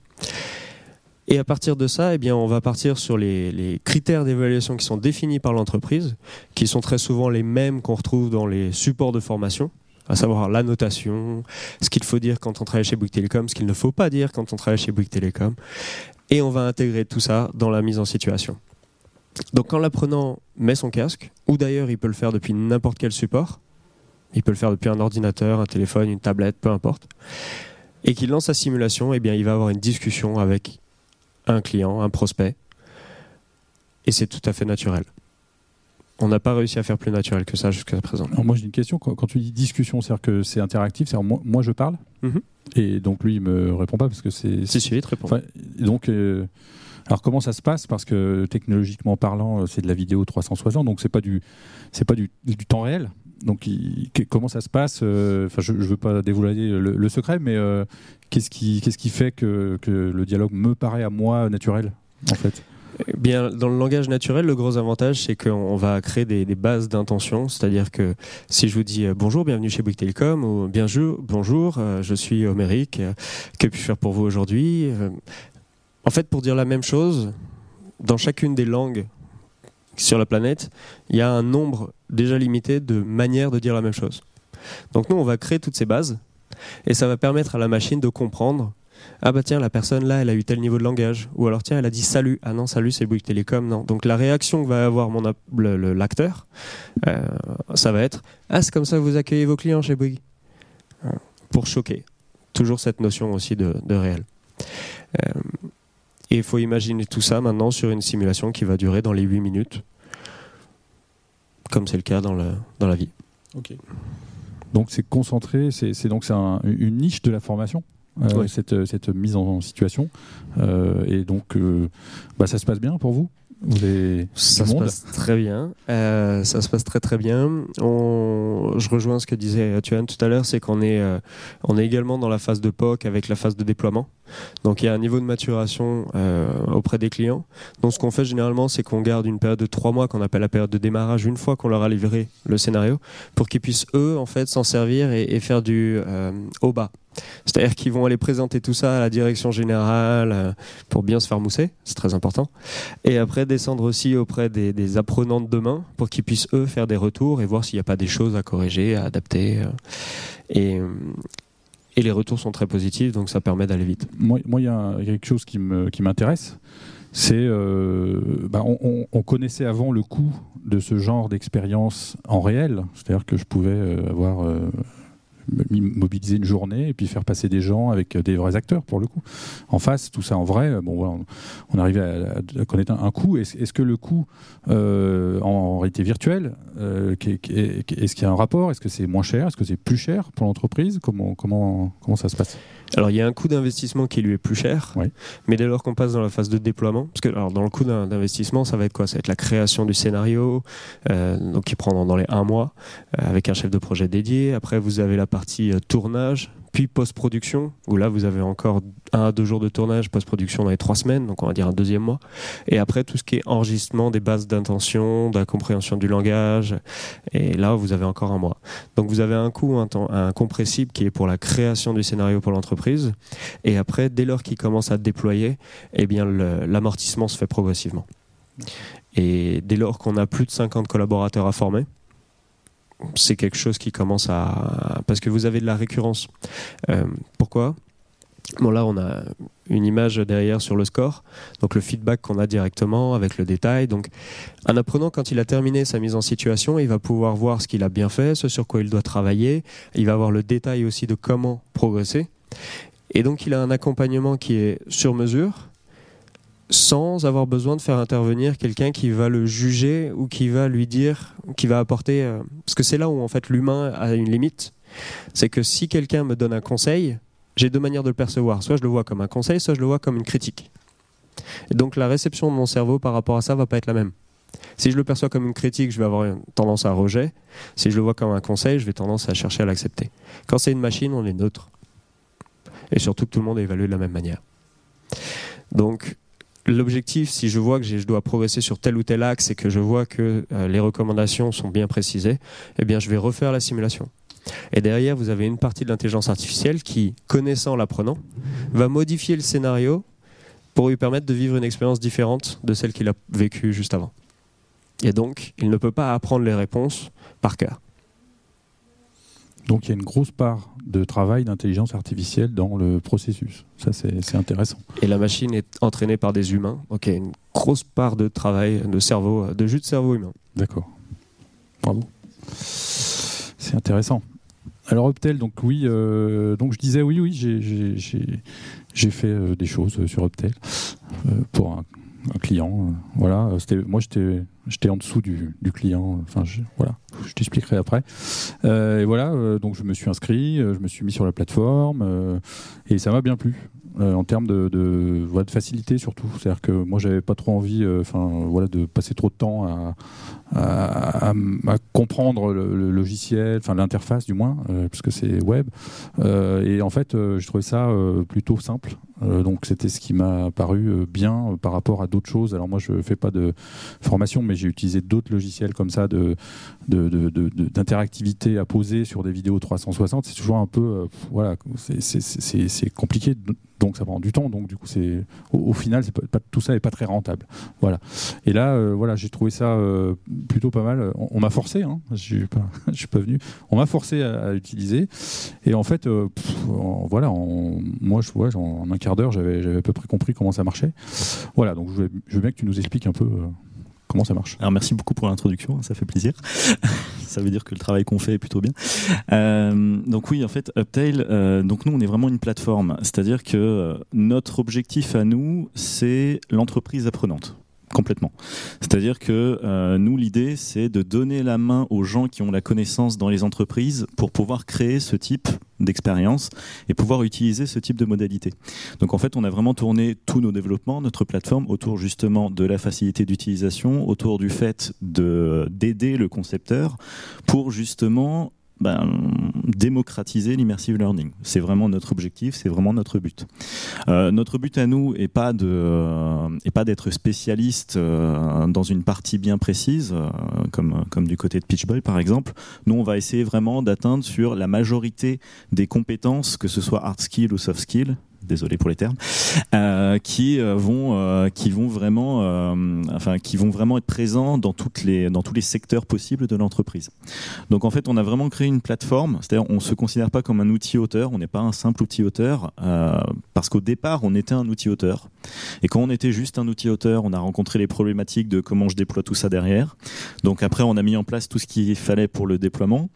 Et à partir de ça, eh bien, on va partir sur les, critères d'évaluation qui sont définis par l'entreprise, qui sont très souvent les mêmes qu'on retrouve dans les supports de formation, à savoir la notation, ce qu'il faut dire quand on travaille chez Bouygues Telecom, ce qu'il ne faut pas dire quand on travaille chez Bouygues Telecom. Et on va intégrer tout ça dans la mise en situation. Donc quand l'apprenant met son casque, ou d'ailleurs il peut le faire depuis n'importe quel support, il peut le faire depuis un ordinateur, un téléphone, une tablette, peu importe, et qu'il lance sa simulation, eh bien il va avoir une discussion avec un client, un prospect. Et c'est tout à fait naturel. On n'a pas réussi à faire plus naturel que ça jusqu'à présent. moi j'ai une question. Quand, tu dis discussion, c'est-à-dire que c'est interactif, c'est moi, moi, je parle mhm. et donc lui il me répond pas parce que c'est. Si si, il te répond. donc euh, alors comment ça se passe? Parce que technologiquement parlant, euh, c'est de la vidéo 360, donc c'est pas du c'est pas du, temps réel. Donc comment ça se passe? Euh, Enfin, je, ne veux pas dévoiler le, secret, mais qu'est-ce qui qu'est-ce qui fait que, que le dialogue me paraît à moi naturel en fait? Eh bien, dans le langage naturel, le gros avantage, c'est qu'on va créer des, bases d'intention. C'est-à-dire que si je vous dis euh, bonjour, bienvenue chez Bouygues Telecom, ou bonjour, bonjour euh, je suis Homérique, euh, que puis-je faire pour vous aujourd'hui? En fait, pour dire la même chose, dans chacune des langues sur la planète, il y a un nombre déjà limité de manières de dire la même chose. Donc nous, on va créer toutes ces bases, et ça va permettre à la machine de comprendre ah bah tiens, la personne là, elle a eu tel niveau de langage. Ou alors tiens, elle a dit salut. Ah non, salut, c'est Bouygues Télécom. Non. Donc la réaction que va avoir l'acteur, euh, ça va être Ah, c'est comme ça que vous accueillez vos clients chez Bouygues. Euh, pour choquer. Toujours cette notion aussi de, réel. Euh, et il faut imaginer tout ça maintenant sur une simulation qui va durer dans les 8 minutes, comme c'est le cas dans, le, dans la vie. Ok. Donc c'est concentré, c'est donc c'est une niche de la formation euh, cette, cette, mise en situation. Euh, et donc, euh, bah, ça se passe bien pour vous? Ça se passe très bien. ça se passe très très bien. On... Je rejoins ce que disait Tuan tout à l'heure, c'est qu'on est, on est également dans la phase de POC avec la phase de déploiement. Donc il y a un niveau de maturation auprès des clients. Donc ce qu'on fait généralement, c'est qu'on garde une période de trois mois qu'on appelle la période de démarrage une fois qu'on leur a livré le scénario, pour qu'ils puissent eux en fait s'en servir et, et, faire du haut bas. C'est-à-dire qu'ils vont aller présenter tout ça à la direction générale euh, pour bien se faire mousser, c'est très important. Et après descendre aussi auprès des, apprenants de demain pour qu'ils puissent eux faire des retours et voir s'il n'y a pas des choses à corriger, à adapter. Euh. Et, et les retours sont très positifs, donc ça permet d'aller vite. Moi, il y, a quelque chose qui m'intéresse. c'est euh, bah, on, connaissait avant le coût de ce genre d'expérience en réel, c'est-à-dire que je pouvais avoir mobiliser une journée et puis faire passer des gens avec des vrais acteurs pour le coup. En face, tout ça en vrai, bon, voilà, on, arrivait à, connaître un, coût. Est-ce que le coût euh, en, réalité virtuelle, euh, est-ce qu'il y a un rapport? Est-ce que c'est moins cher? Est-ce que c'est plus cher pour l'entreprise? Comment, comment, comment ça se passe? Alors il y a un coût d'investissement qui lui est plus cher, mais dès lors qu'on passe dans la phase de déploiement, parce que alors, dans le coût d'investissement, ça va être quoi? Ça va être la création du scénario, euh, donc qui prend dans les un mois, euh, avec un chef de projet dédié. Après, vous avez la partie euh, tournage, puis post-production, où là vous avez encore un à deux jours de tournage, post-production dans les trois semaines, donc on va dire un deuxième mois. Et après tout ce qui est enregistrement des bases d'intention, de la compréhension du langage, et là vous avez encore un mois. Donc vous avez un coût un, un compressible qui est pour la création du scénario pour l'entreprise, et après dès lors qu'il commence à déployer, eh bien l'amortissement se fait progressivement. Et dès lors qu'on a plus de 50 collaborateurs à former, c'est quelque chose qui commence à... Parce que vous avez de la récurrence. Euh, pourquoi? Bon là on a une image derrière sur le score, donc le feedback qu'on a directement avec le détail. Donc un apprenant quand il a terminé sa mise en situation, il va pouvoir voir ce qu'il a bien fait, ce sur quoi il doit travailler, il va avoir le détail aussi de comment progresser. Et donc il a un accompagnement qui est sur mesure, sans avoir besoin de faire intervenir quelqu'un qui va le juger ou qui va lui dire, qui va apporter. Euh, parce que c'est là où en fait l'humain a une limite. C'est que si quelqu'un me donne un conseil, j'ai deux manières de le percevoir. Soit je le vois comme un conseil, soit je le vois comme une critique. Et donc la réception de mon cerveau par rapport à ça va pas être la même. Si je le perçois comme une critique, je vais avoir une tendance à rejet. Si je le vois comme un conseil, je vais tendance à chercher à l'accepter. Quand c'est une machine, on est neutre. Et surtout que tout le monde est évalué de la même manière. Donc, l'objectif, si je vois que je dois progresser sur tel ou tel axe et que je vois que euh, les recommandations sont bien précisées, eh bien, je vais refaire la simulation. Et derrière, vous avez une partie de l'intelligence artificielle qui, connaissant l'apprenant, va modifier le scénario pour lui permettre de vivre une expérience différente de celle qu'il a vécue juste avant. Et donc, il ne peut pas apprendre les réponses par cœur. Donc il y a une grosse part de travail d'intelligence artificielle dans le processus. Ça, c'est intéressant. Et la machine est entraînée par des humains. Donc il y a une grosse part de travail, de cerveau, de jus de cerveau humain. D'accord. Bravo. C'est intéressant. Alors Optel, donc oui, euh, donc je disais oui, oui, j'ai fait euh, des choses sur Optel euh, pour un, un client. voilà, moi j'étais J'étais en dessous du, client. Enfin, je, voilà, je t'expliquerai après. Euh, et voilà, euh, donc je me suis inscrit, euh, je me suis mis sur la plateforme et ça m'a bien plu. en termes de, de, facilité surtout. C'est-à-dire que moi, j'avais pas trop envie enfin, voilà, de passer trop de temps à, à, comprendre le, logiciel, enfin l'interface du moins, puisque c'est web. et en fait, je trouvais ça plutôt simple. Donc c'était ce qui m'a paru bien par rapport à d'autres choses. Alors moi, je fais pas de formation, mais j'ai utilisé d'autres logiciels comme ça de, d'interactivité à poser sur des vidéos 360. C'est toujours un peu, euh, voilà, c'est compliqué, donc ça prend du temps. Donc du coup, c'est au, final, c'est pas, tout ça n'est pas très rentable. Voilà. Et là, euh, voilà, j'ai trouvé ça euh, plutôt pas mal. On, m'a forcé, hein, je suis pas, <laughs> suis pas venu. On m'a forcé à, utiliser. Et en fait, voilà, moi, je vois, en un quart d'heure, j'avais à peu près compris comment ça marchait. Voilà. Donc je veux, bien que tu nous expliques un peu comment ça marche. Alors merci beaucoup pour l'introduction, ça fait plaisir. <laughs> ça veut dire que le travail qu'on fait est plutôt bien. Euh, donc oui, en fait, Uptail, euh, donc nous on est vraiment une plateforme, c'est-à-dire que euh, notre objectif à nous, c'est l'entreprise apprenante complètement. C'est-à-dire que euh, nous, l'idée, c'est de donner la main aux gens qui ont la connaissance dans les entreprises pour pouvoir créer ce type d'expérience et pouvoir utiliser ce type de modalité. Donc en fait, on a vraiment tourné tous nos développements, notre plateforme, autour justement de la facilité d'utilisation, autour du fait de d'aider le concepteur pour justement ben, démocratiser l'immersive learning. C'est vraiment notre objectif, c'est vraiment notre but. Euh, notre but à nous est pas de, euh, est pas d'être spécialiste euh, dans une partie bien précise, comme comme du côté de Pitchboy par exemple. Nous, on va essayer vraiment d'atteindre sur la majorité des compétences, que ce soit hard skill ou soft skill, désolé pour les termes, euh, qui euh, vont euh, qui vont vraiment enfin qui vont vraiment être présents dans toutes les dans tous les secteurs possibles de l'entreprise. Donc en fait, on a vraiment créé une plateforme, c'est-à-dire on se considère pas comme un outil auteur, on n'est pas un simple outil auteur parce qu'au départ, on était un outil auteur. Et quand on était juste un outil auteur, on a rencontré les problématiques de comment je déploie tout ça derrière. Donc après, on a mis en place tout ce qu'il fallait pour le déploiement.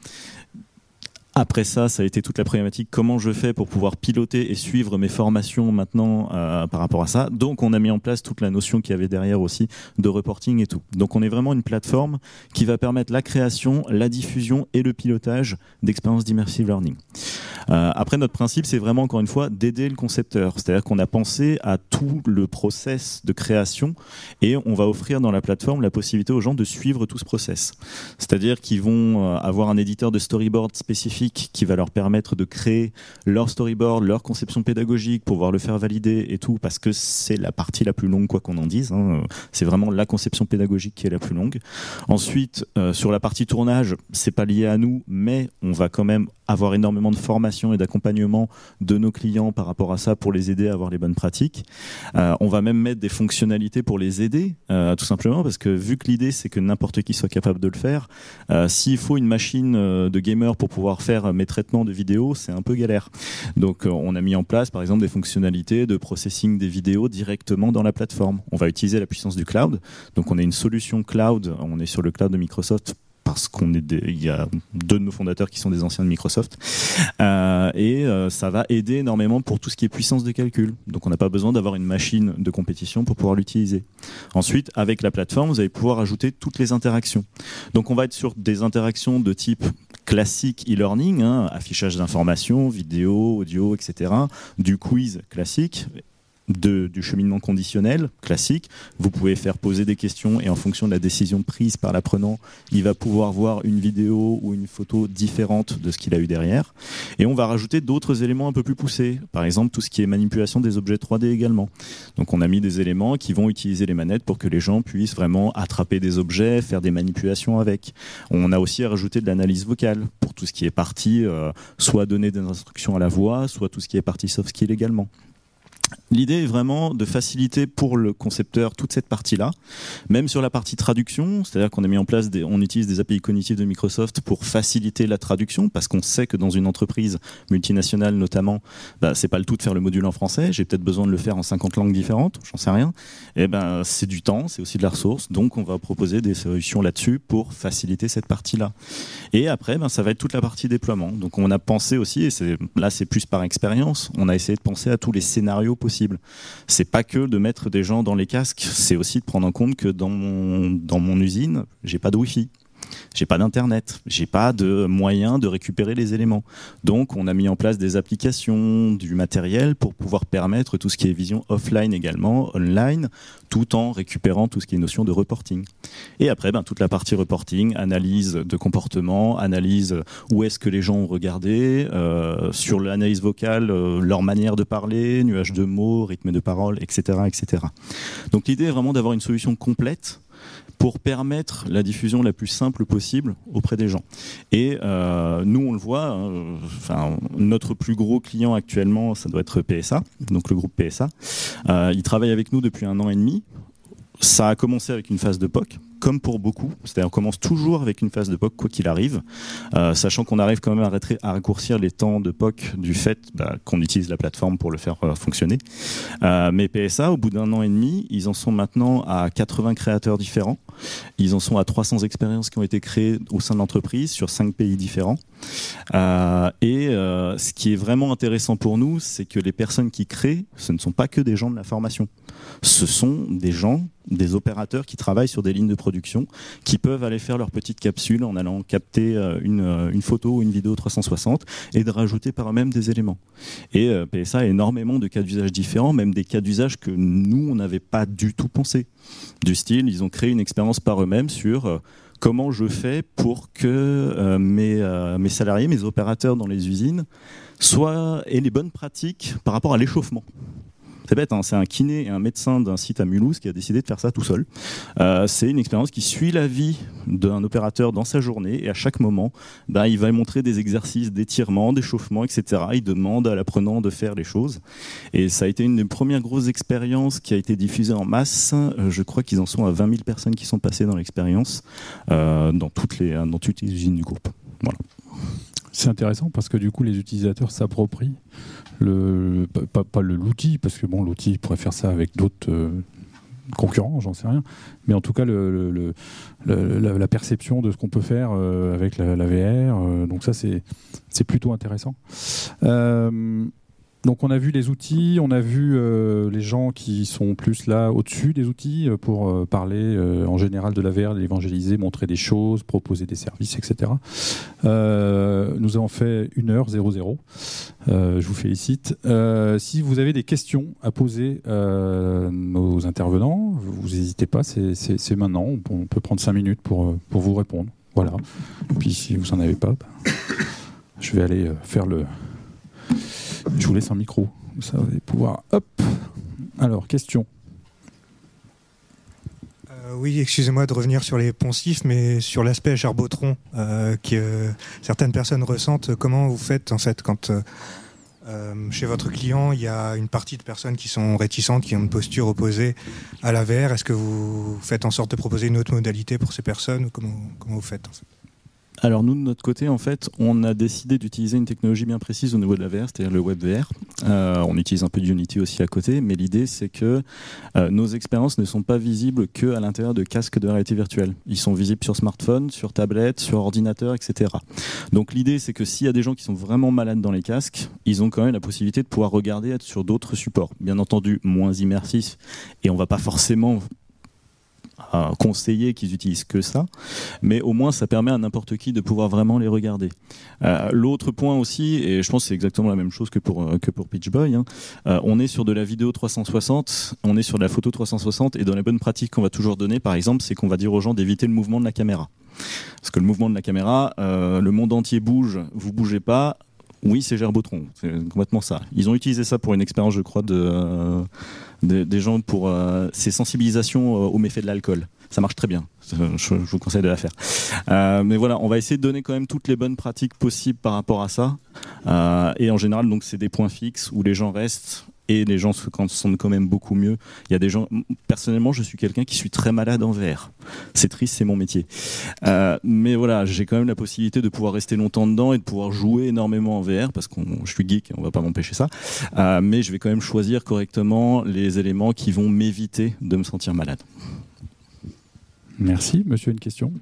Après ça, ça a été toute la problématique comment je fais pour pouvoir piloter et suivre mes formations maintenant euh, par rapport à ça. Donc on a mis en place toute la notion qu'il y avait derrière aussi de reporting et tout. Donc on est vraiment une plateforme qui va permettre la création, la diffusion et le pilotage d'expériences d'immersive learning. Euh, après notre principe, c'est vraiment encore une fois d'aider le concepteur. C'est-à-dire qu'on a pensé à tout le process de création et on va offrir dans la plateforme la possibilité aux gens de suivre tout ce process. C'est-à-dire qu'ils vont euh, avoir un éditeur de storyboard spécifique qui va leur permettre de créer leur storyboard, leur conception pédagogique, pouvoir le faire valider et tout, parce que c'est la partie la plus longue, quoi qu'on en dise. Hein. C'est vraiment la conception pédagogique qui est la plus longue. Ensuite, euh, sur la partie tournage, c'est pas lié à nous, mais on va quand même avoir énormément de formation et d'accompagnement de nos clients par rapport à ça pour les aider à avoir les bonnes pratiques. Euh, on va même mettre des fonctionnalités pour les aider, euh, tout simplement, parce que vu que l'idée c'est que n'importe qui soit capable de le faire, s'il faut une machine de gamer pour pouvoir faire mes traitements de vidéos, c'est un peu galère. Donc euh, on a mis en place par exemple des fonctionnalités de processing des vidéos directement dans la plateforme. On va utiliser la puissance du cloud. Donc on a une solution cloud, on est sur le cloud de Microsoft parce qu'on y a deux de nos fondateurs qui sont des anciens de Microsoft. Euh, et euh, ça va aider énormément pour tout ce qui est puissance de calcul. Donc on n'a pas besoin d'avoir une machine de compétition pour pouvoir l'utiliser. Ensuite avec la plateforme vous allez pouvoir ajouter toutes les interactions. Donc on va être sur des interactions de type classique e-learning hein, affichage d'informations vidéo audio etc du quiz classique du cheminement conditionnel classique. Vous pouvez faire poser des questions et en fonction de la décision prise par l'apprenant, il va pouvoir voir une vidéo ou une photo différente de ce qu'il a eu derrière. Et on va rajouter d'autres éléments un peu plus poussés. Par exemple, tout ce qui est manipulation des objets 3D également. Donc on a mis des éléments qui vont utiliser les manettes pour que les gens puissent vraiment attraper des objets, faire des manipulations avec. On a aussi rajouté de l'analyse vocale pour tout ce qui est parti, euh, soit donner des instructions à la voix, soit tout ce qui est parti soft skill également. L'idée est vraiment de faciliter pour le concepteur toute cette partie-là, même sur la partie traduction, c'est-à-dire qu'on a mis en place, on utilise des API cognitifs de Microsoft pour faciliter la traduction, parce qu'on sait que dans une entreprise multinationale notamment, bah, c'est pas le tout de faire le module en français, j'ai peut-être besoin de le faire en 50 langues différentes, j'en sais rien. Et eh ben c'est du temps, c'est aussi de la ressource, donc on va proposer des solutions là-dessus pour faciliter cette partie-là. Et après, ben, ça va être toute la partie déploiement. Donc on a pensé aussi, et là c'est plus par expérience, on a essayé de penser à tous les scénarios C'est pas que de mettre des gens dans les casques, c'est aussi de prendre en compte que dans mon, dans mon usine, j'ai pas de Wi-Fi j'ai pas d'internet, j'ai pas de moyen de récupérer les éléments. Donc on a mis en place des applications, du matériel pour pouvoir permettre tout ce qui est vision offline également, online, tout en récupérant tout ce qui est notion de reporting. Et après, ben, toute la partie reporting, analyse de comportement, analyse où est-ce que les gens ont regardé, euh, sur l'analyse vocale, euh, leur manière de parler, nuage de mots, rythme de parole, etc. etc. Donc l'idée est vraiment d'avoir une solution complète pour permettre la diffusion la plus simple possible auprès des gens. Et euh, nous, on le voit, hein, notre plus gros client actuellement, ça doit être PSA, donc le groupe PSA. Euh, il travaille avec nous depuis un an et demi. Ça a commencé avec une phase de POC, comme pour beaucoup. C'est-à-dire on commence toujours avec une phase de POC, quoi qu'il arrive, euh, sachant qu'on arrive quand même à, raccourcir les temps de POC du fait bah, qu'on utilise la plateforme pour le faire euh, fonctionner. Euh, mais PSA, au bout d'un an et demi, ils en sont maintenant à 80 créateurs différents. Ils en sont à 300 expériences qui ont été créées au sein de l'entreprise sur 5 pays différents. et ce qui est vraiment intéressant pour nous, c'est que les personnes qui créent, ce ne sont pas que des gens de la formation. Ce sont des gens des opérateurs qui travaillent sur des lignes de production, qui peuvent aller faire leur petite capsule en allant capter euh, euh, une, photo ou une vidéo 360 et de rajouter par eux-mêmes des éléments. Et euh, PSA a énormément de cas d'usage différents, même des cas d'usage que nous, on n'avait pas du tout pensé. Du style, ils ont créé une expérience par eux-mêmes sur comment je fais pour que mes, mes salariés, mes opérateurs dans les usines, soient, aient les bonnes pratiques par rapport à l'échauffement. C'est bête, hein, c'est un kiné et un médecin d'un site à Mulhouse qui a décidé de faire ça tout seul. Euh, c'est une expérience qui suit la vie d'un opérateur dans sa journée et à chaque moment, ben, il va montrer des exercices d'étirement, d'échauffement, etc. Il demande à l'apprenant de faire les choses. Et ça a été une des premières grosses expériences qui a été diffusée en masse. Je crois qu'ils en sont à 20 000 personnes qui sont passées dans l'expérience euh, dans, toutes les, dans toutes les usines du groupe. Voilà. C'est intéressant parce que du coup les utilisateurs s'approprient le, pas, l'outil, parce que bon, l'outil pourrait faire ça avec d'autres euh, concurrents, j'en sais rien. Mais en tout cas, le, la, perception de ce qu'on peut faire euh, avec la, VR, euh, donc ça, c'est plutôt intéressant. Donc on a vu les outils, on a vu euh, les gens qui sont plus là au-dessus des outils euh, pour euh, parler en général de la VR, l'évangéliser, montrer des choses, proposer des services, etc. nous avons fait une heure 00. je vous félicite. si vous avez des questions à poser à nos intervenants, vous n'hésitez pas, c'est maintenant. On peut prendre cinq minutes pour, pour vous répondre. Voilà. Et puis si vous n'en avez pas, ben, je vais aller faire le je vous laisse un micro. Ça, va pouvoir. Hop Alors, question. Euh, oui, excusez-moi de revenir sur les poncifs, mais sur l'aspect charbotron euh, que certaines personnes ressentent. Comment vous faites en fait quand euh, chez votre client il y a une partie de personnes qui sont réticentes, qui ont une posture opposée à la Est-ce que vous faites en sorte de proposer une autre modalité pour ces personnes? Comment, comment vous faites en fait? Alors nous de notre côté en fait on a décidé d'utiliser une technologie bien précise au niveau de la VR, c'est-à-dire le WebVR. Euh, on utilise un peu d'Unity aussi à côté, mais l'idée c'est que euh, nos expériences ne sont pas visibles que à l'intérieur de casques de réalité virtuelle. Ils sont visibles sur smartphone, sur tablette, sur ordinateur, etc. Donc l'idée c'est que s'il y a des gens qui sont vraiment malades dans les casques, ils ont quand même la possibilité de pouvoir regarder être sur d'autres supports. Bien entendu moins immersifs et on va pas forcément conseiller qu'ils utilisent que ça, mais au moins ça permet à n'importe qui de pouvoir vraiment les regarder. Euh, l'autre point aussi, et je pense c'est exactement la même chose que pour, euh, que pour Pitch Boy, hein, euh, on est sur de la vidéo 360, on est sur de la photo 360, et dans les bonnes pratiques qu'on va toujours donner, par exemple, c'est qu'on va dire aux gens d'éviter le mouvement de la caméra. Parce que le mouvement de la caméra, le monde entier bouge, vous bougez pas, oui, c'est Gerbotron, c'est complètement ça. Ils ont utilisé ça pour une expérience, je crois, de, des gens pour euh, ces sensibilisations aux méfaits de l'alcool. Ça marche très bien. Je, vous conseille de la faire. Euh, mais voilà, on va essayer de donner quand même toutes les bonnes pratiques possibles par rapport à ça. Euh, et en général, donc c'est des points fixes où les gens restent et les gens se sentent quand même beaucoup mieux. Il y a des gens. Personnellement, je suis quelqu'un qui suis très malade en VR. C'est triste, c'est mon métier. Euh, mais voilà, j'ai quand même la possibilité de pouvoir rester longtemps dedans et de pouvoir jouer énormément en VR parce que je suis geek, on va pas m'empêcher ça. Euh, mais je vais quand même choisir correctement les éléments qui vont m'éviter de me sentir malade. Merci. Monsieur, une question?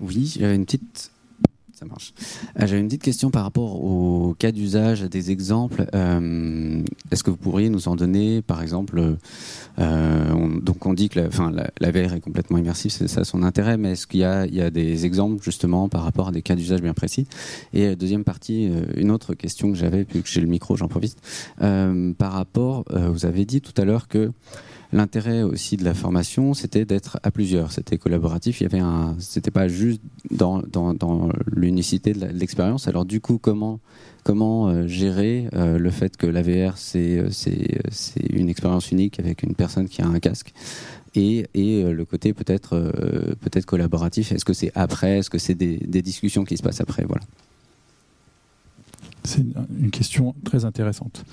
Oui, j'avais une petite ça marche. Euh, J'avais une petite question par rapport au cas d'usage, des exemples. Euh, est-ce que vous pourriez nous en donner, par exemple euh, Donc, on dit que la, VR est complètement immersive, c'est ça son intérêt, mais est-ce qu'il y, a des exemples justement par rapport à des cas d'usage bien précis? Et deuxième partie, une autre question que j'avais, puis que j'ai le micro, j'en profite. par rapport, vous avez dit tout à l'heure que L'intérêt aussi de la formation, c'était d'être à plusieurs. C'était collaboratif. Il y avait pas juste dans, l'unicité de l'expérience. Alors du coup, comment euh, gérer euh, le fait que la VR c'est c'est une expérience unique avec une personne qui a un casque et, le côté peut-être euh, peut-être collaboratif? Est-ce que c'est après? Est-ce que c'est des, des, discussions qui se passent après? Voilà. C'est une question très intéressante.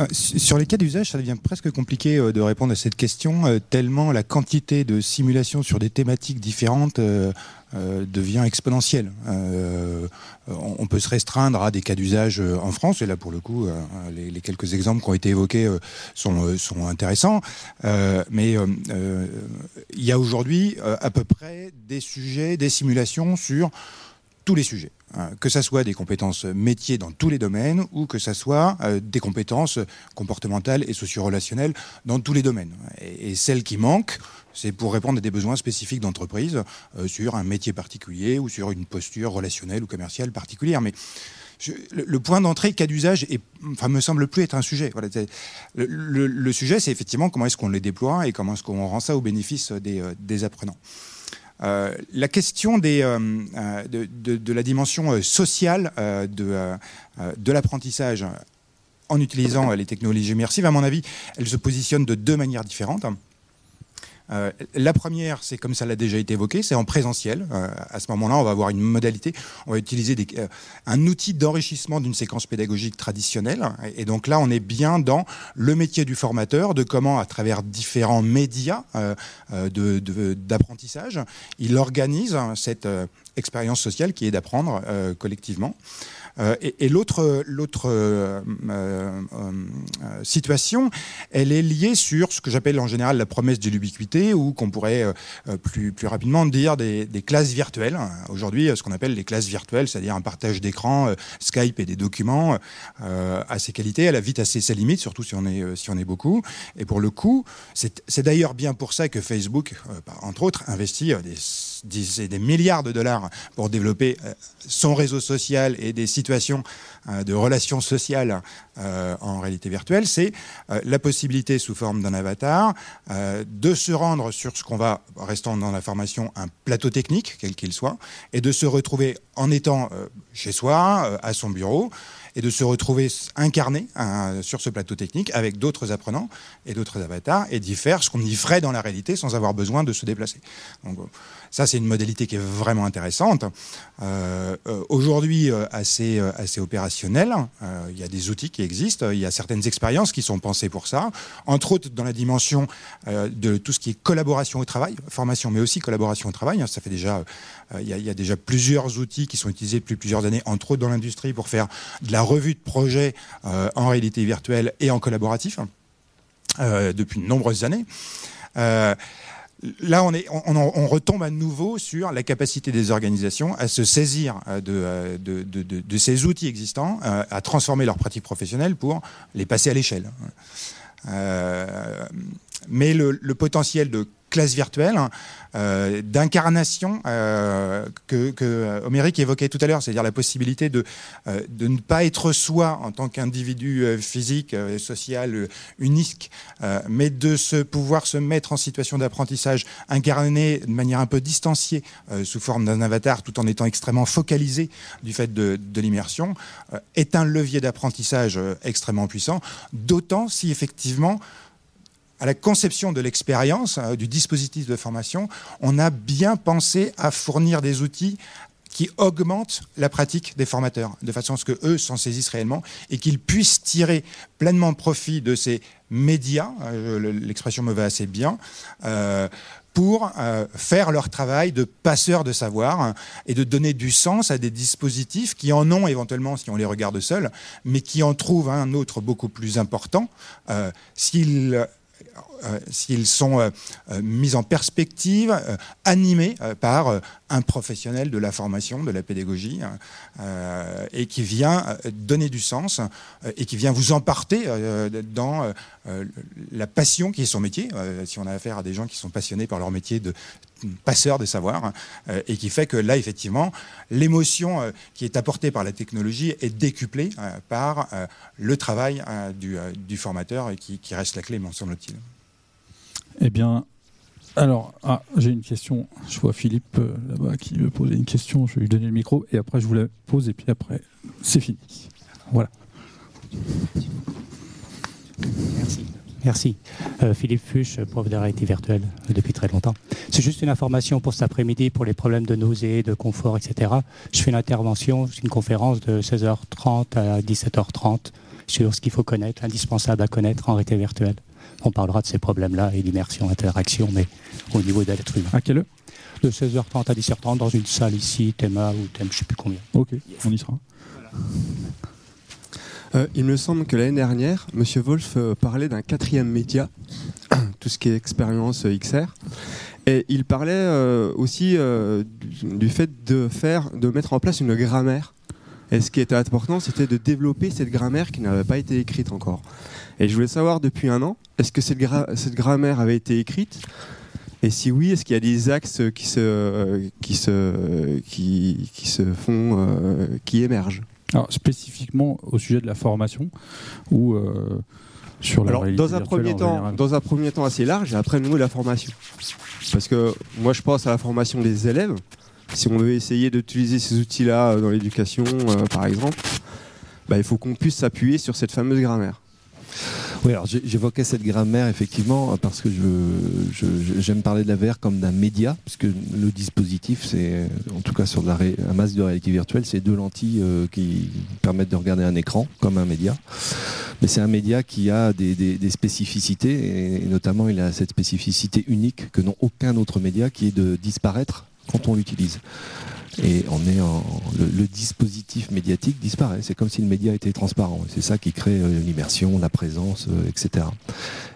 Euh, sur les cas d'usage, ça devient presque compliqué euh, de répondre à cette question, euh, tellement la quantité de simulations sur des thématiques différentes devient exponentielle. on peut se restreindre à des cas d'usage en France, et là pour le coup, les, quelques exemples qui ont été évoqués sont, sont intéressants, mais il y a aujourd'hui à peu près des sujets, des simulations sur tous les sujets. Hein, que ce soit des compétences métiers dans tous les domaines ou que ce soit euh, des compétences comportementales et socio-relationnelles dans tous les domaines. Et, celles qui manquent, c'est pour répondre à des besoins spécifiques d'entreprise euh, sur un métier particulier ou sur une posture relationnelle ou commerciale particulière. Mais le, point d'entrée, cas d'usage, enfin, me semble plus être un sujet. Le, sujet, c'est effectivement comment est-ce qu'on les déploie et comment est-ce qu'on rend ça au bénéfice des, euh, des apprenants. Euh, la question euh, euh, de, la dimension sociale de, de l'apprentissage en utilisant les technologies immersives, à mon avis, elle se positionne de deux manières différentes. Euh, la première, c'est comme ça l'a déjà été évoqué, c'est en présentiel. Euh, à ce moment-là, on va avoir une modalité, on va utiliser euh, un outil d'enrichissement d'une séquence pédagogique traditionnelle. Et, donc là, on est bien dans le métier du formateur, de comment, à travers différents médias d'apprentissage, il organise cette expérience sociale qui est d'apprendre collectivement. Euh, et, l'autre euh, euh, situation, elle est liée sur ce que j'appelle en général la promesse de l'ubiquité, ou qu'on pourrait plus, rapidement dire des, classes virtuelles. Aujourd'hui, ce qu'on appelle les classes virtuelles, c'est-à-dire un partage d'écran, Skype et des documents à ses qualités, elle a vite assez ses limites, surtout si on est, si on est beaucoup. Et pour le coup, c'est d'ailleurs bien pour ça que Facebook, entre autres, investit des, des milliards de dollars pour développer son réseau social et des situations euh, de relations sociales euh, en réalité virtuelle, c'est euh, la possibilité sous forme d'un avatar de se rendre sur ce qu'on va, restant dans la formation, un plateau technique, quel qu'il soit, et de se retrouver en étant chez soi, à son bureau, et de se retrouver incarné sur ce plateau technique avec d'autres apprenants et d'autres avatars et d'y faire ce qu'on y ferait dans la réalité sans avoir besoin de se déplacer. Donc, ça, c'est une modalité qui est vraiment intéressante. Euh, euh, aujourd'hui, euh, assez, assez opérationnelle. il y a des outils qui existent. Il y a certaines expériences qui sont pensées pour ça. Entre autres, dans la dimension de tout ce qui est collaboration au travail, formation, mais aussi collaboration au travail. Ça fait déjà, il y, a, déjà plusieurs outils qui sont utilisés depuis plusieurs années, entre autres dans l'industrie, pour faire de la revue de projet en réalité virtuelle et en collaboratif depuis de nombreuses années là, on, retombe à nouveau sur la capacité des organisations à se saisir euh, euh, de, de, ces outils existants, euh, à transformer leurs pratiques professionnelles pour les passer à l'échelle. mais le, potentiel de classe virtuelle, euh, d'incarnation euh, que, que évoquait tout à l'heure, c'est-à-dire la possibilité de, de ne pas être soi en tant qu'individu physique, et social, unique, mais de se pouvoir se mettre en situation d'apprentissage incarné de manière un peu distanciée sous forme d'un avatar tout en étant extrêmement focalisé du fait de l'immersion, est un levier d'apprentissage extrêmement puissant, d'autant si effectivement à la conception de l'expérience, euh, du dispositif de formation, on a bien pensé à fournir des outils qui augmentent la pratique des formateurs, de façon à ce qu'eux s'en saisissent réellement et qu'ils puissent tirer pleinement profit de ces médias, euh, l'expression me va assez bien, euh, pour faire leur travail de passeur de savoir et de donner du sens à des dispositifs qui en ont éventuellement si on les regarde seuls, mais qui en trouvent un autre beaucoup plus important s'ils sont euh, euh, mis en perspective, animés par un professionnel de la formation, de la pédagogie, et qui vient donner du sens et qui vient vous emporter dans la passion qui est son métier. si on a affaire à des gens qui sont passionnés par leur métier de passeur de savoir, et qui fait que là, effectivement, l'émotion qui est apportée par la technologie est décuplée par le travail du, formateur qui reste la clé, me semble-t-il. Eh bien, alors, ah, j'ai une question. Je vois Philippe euh, là-bas qui veut poser une question. Je vais lui donner le micro et après je vous la pose et puis après, c'est fini. Voilà. Merci. Merci. Euh, Philippe Fuchs, prof de réalité virtuelle depuis très longtemps. C'est juste une information pour cet après-midi pour les problèmes de nausée, de confort, etc. Je fais une intervention, une conférence de 16h30 à 17h30 sur ce qu'il faut connaître, indispensable à connaître en réalité virtuelle on parlera de ces problèmes-là et d'immersion, interaction, mais au niveau de l'être humain. À quelle heure? De 16h30 à 17h30 dans une salle ici, Théma ou Thème, je ne sais plus combien. Ok, on y sera. Euh, il me semble que l'année dernière, M. Wolf euh, parlait d'un quatrième média, <coughs> tout ce qui est expérience euh, XR. Et il parlait aussi du fait de faire, de mettre en place une grammaire. Et ce qui était important, c'était de développer cette grammaire qui n'avait pas été écrite encore. Et je voulais savoir depuis un an, est-ce que cette, grammaire avait été écrite? Et si oui, est-ce qu'il y a des axes qui se, qui se, qui, se font, euh, qui émergent? Alors, spécifiquement au sujet de la formation ou euh, sur la Alors, dans un premier temps, dans un premier temps assez large, et après nous la formation. Parce que moi, je pense à la formation des élèves. Si on veut essayer d'utiliser ces outils-là euh, dans l'éducation, par exemple, bah, il faut qu'on puisse s'appuyer sur cette fameuse grammaire. Oui, alors j'évoquais cette grammaire effectivement parce que j'aime parler de la VR comme d'un média, puisque le dispositif, c'est en tout cas sur la un masque de réalité virtuelle, c'est deux lentilles euh, qui permettent de regarder un écran comme un média. Mais c'est un média qui a des, spécificités, et, notamment il a cette spécificité unique que n'ont aucun autre média, qui est de disparaître quand on l'utilise et on est en, le, dispositif médiatique disparaît. C'est comme si le média était transparent. C'est ça qui crée euh, l'immersion, la présence, euh, etc.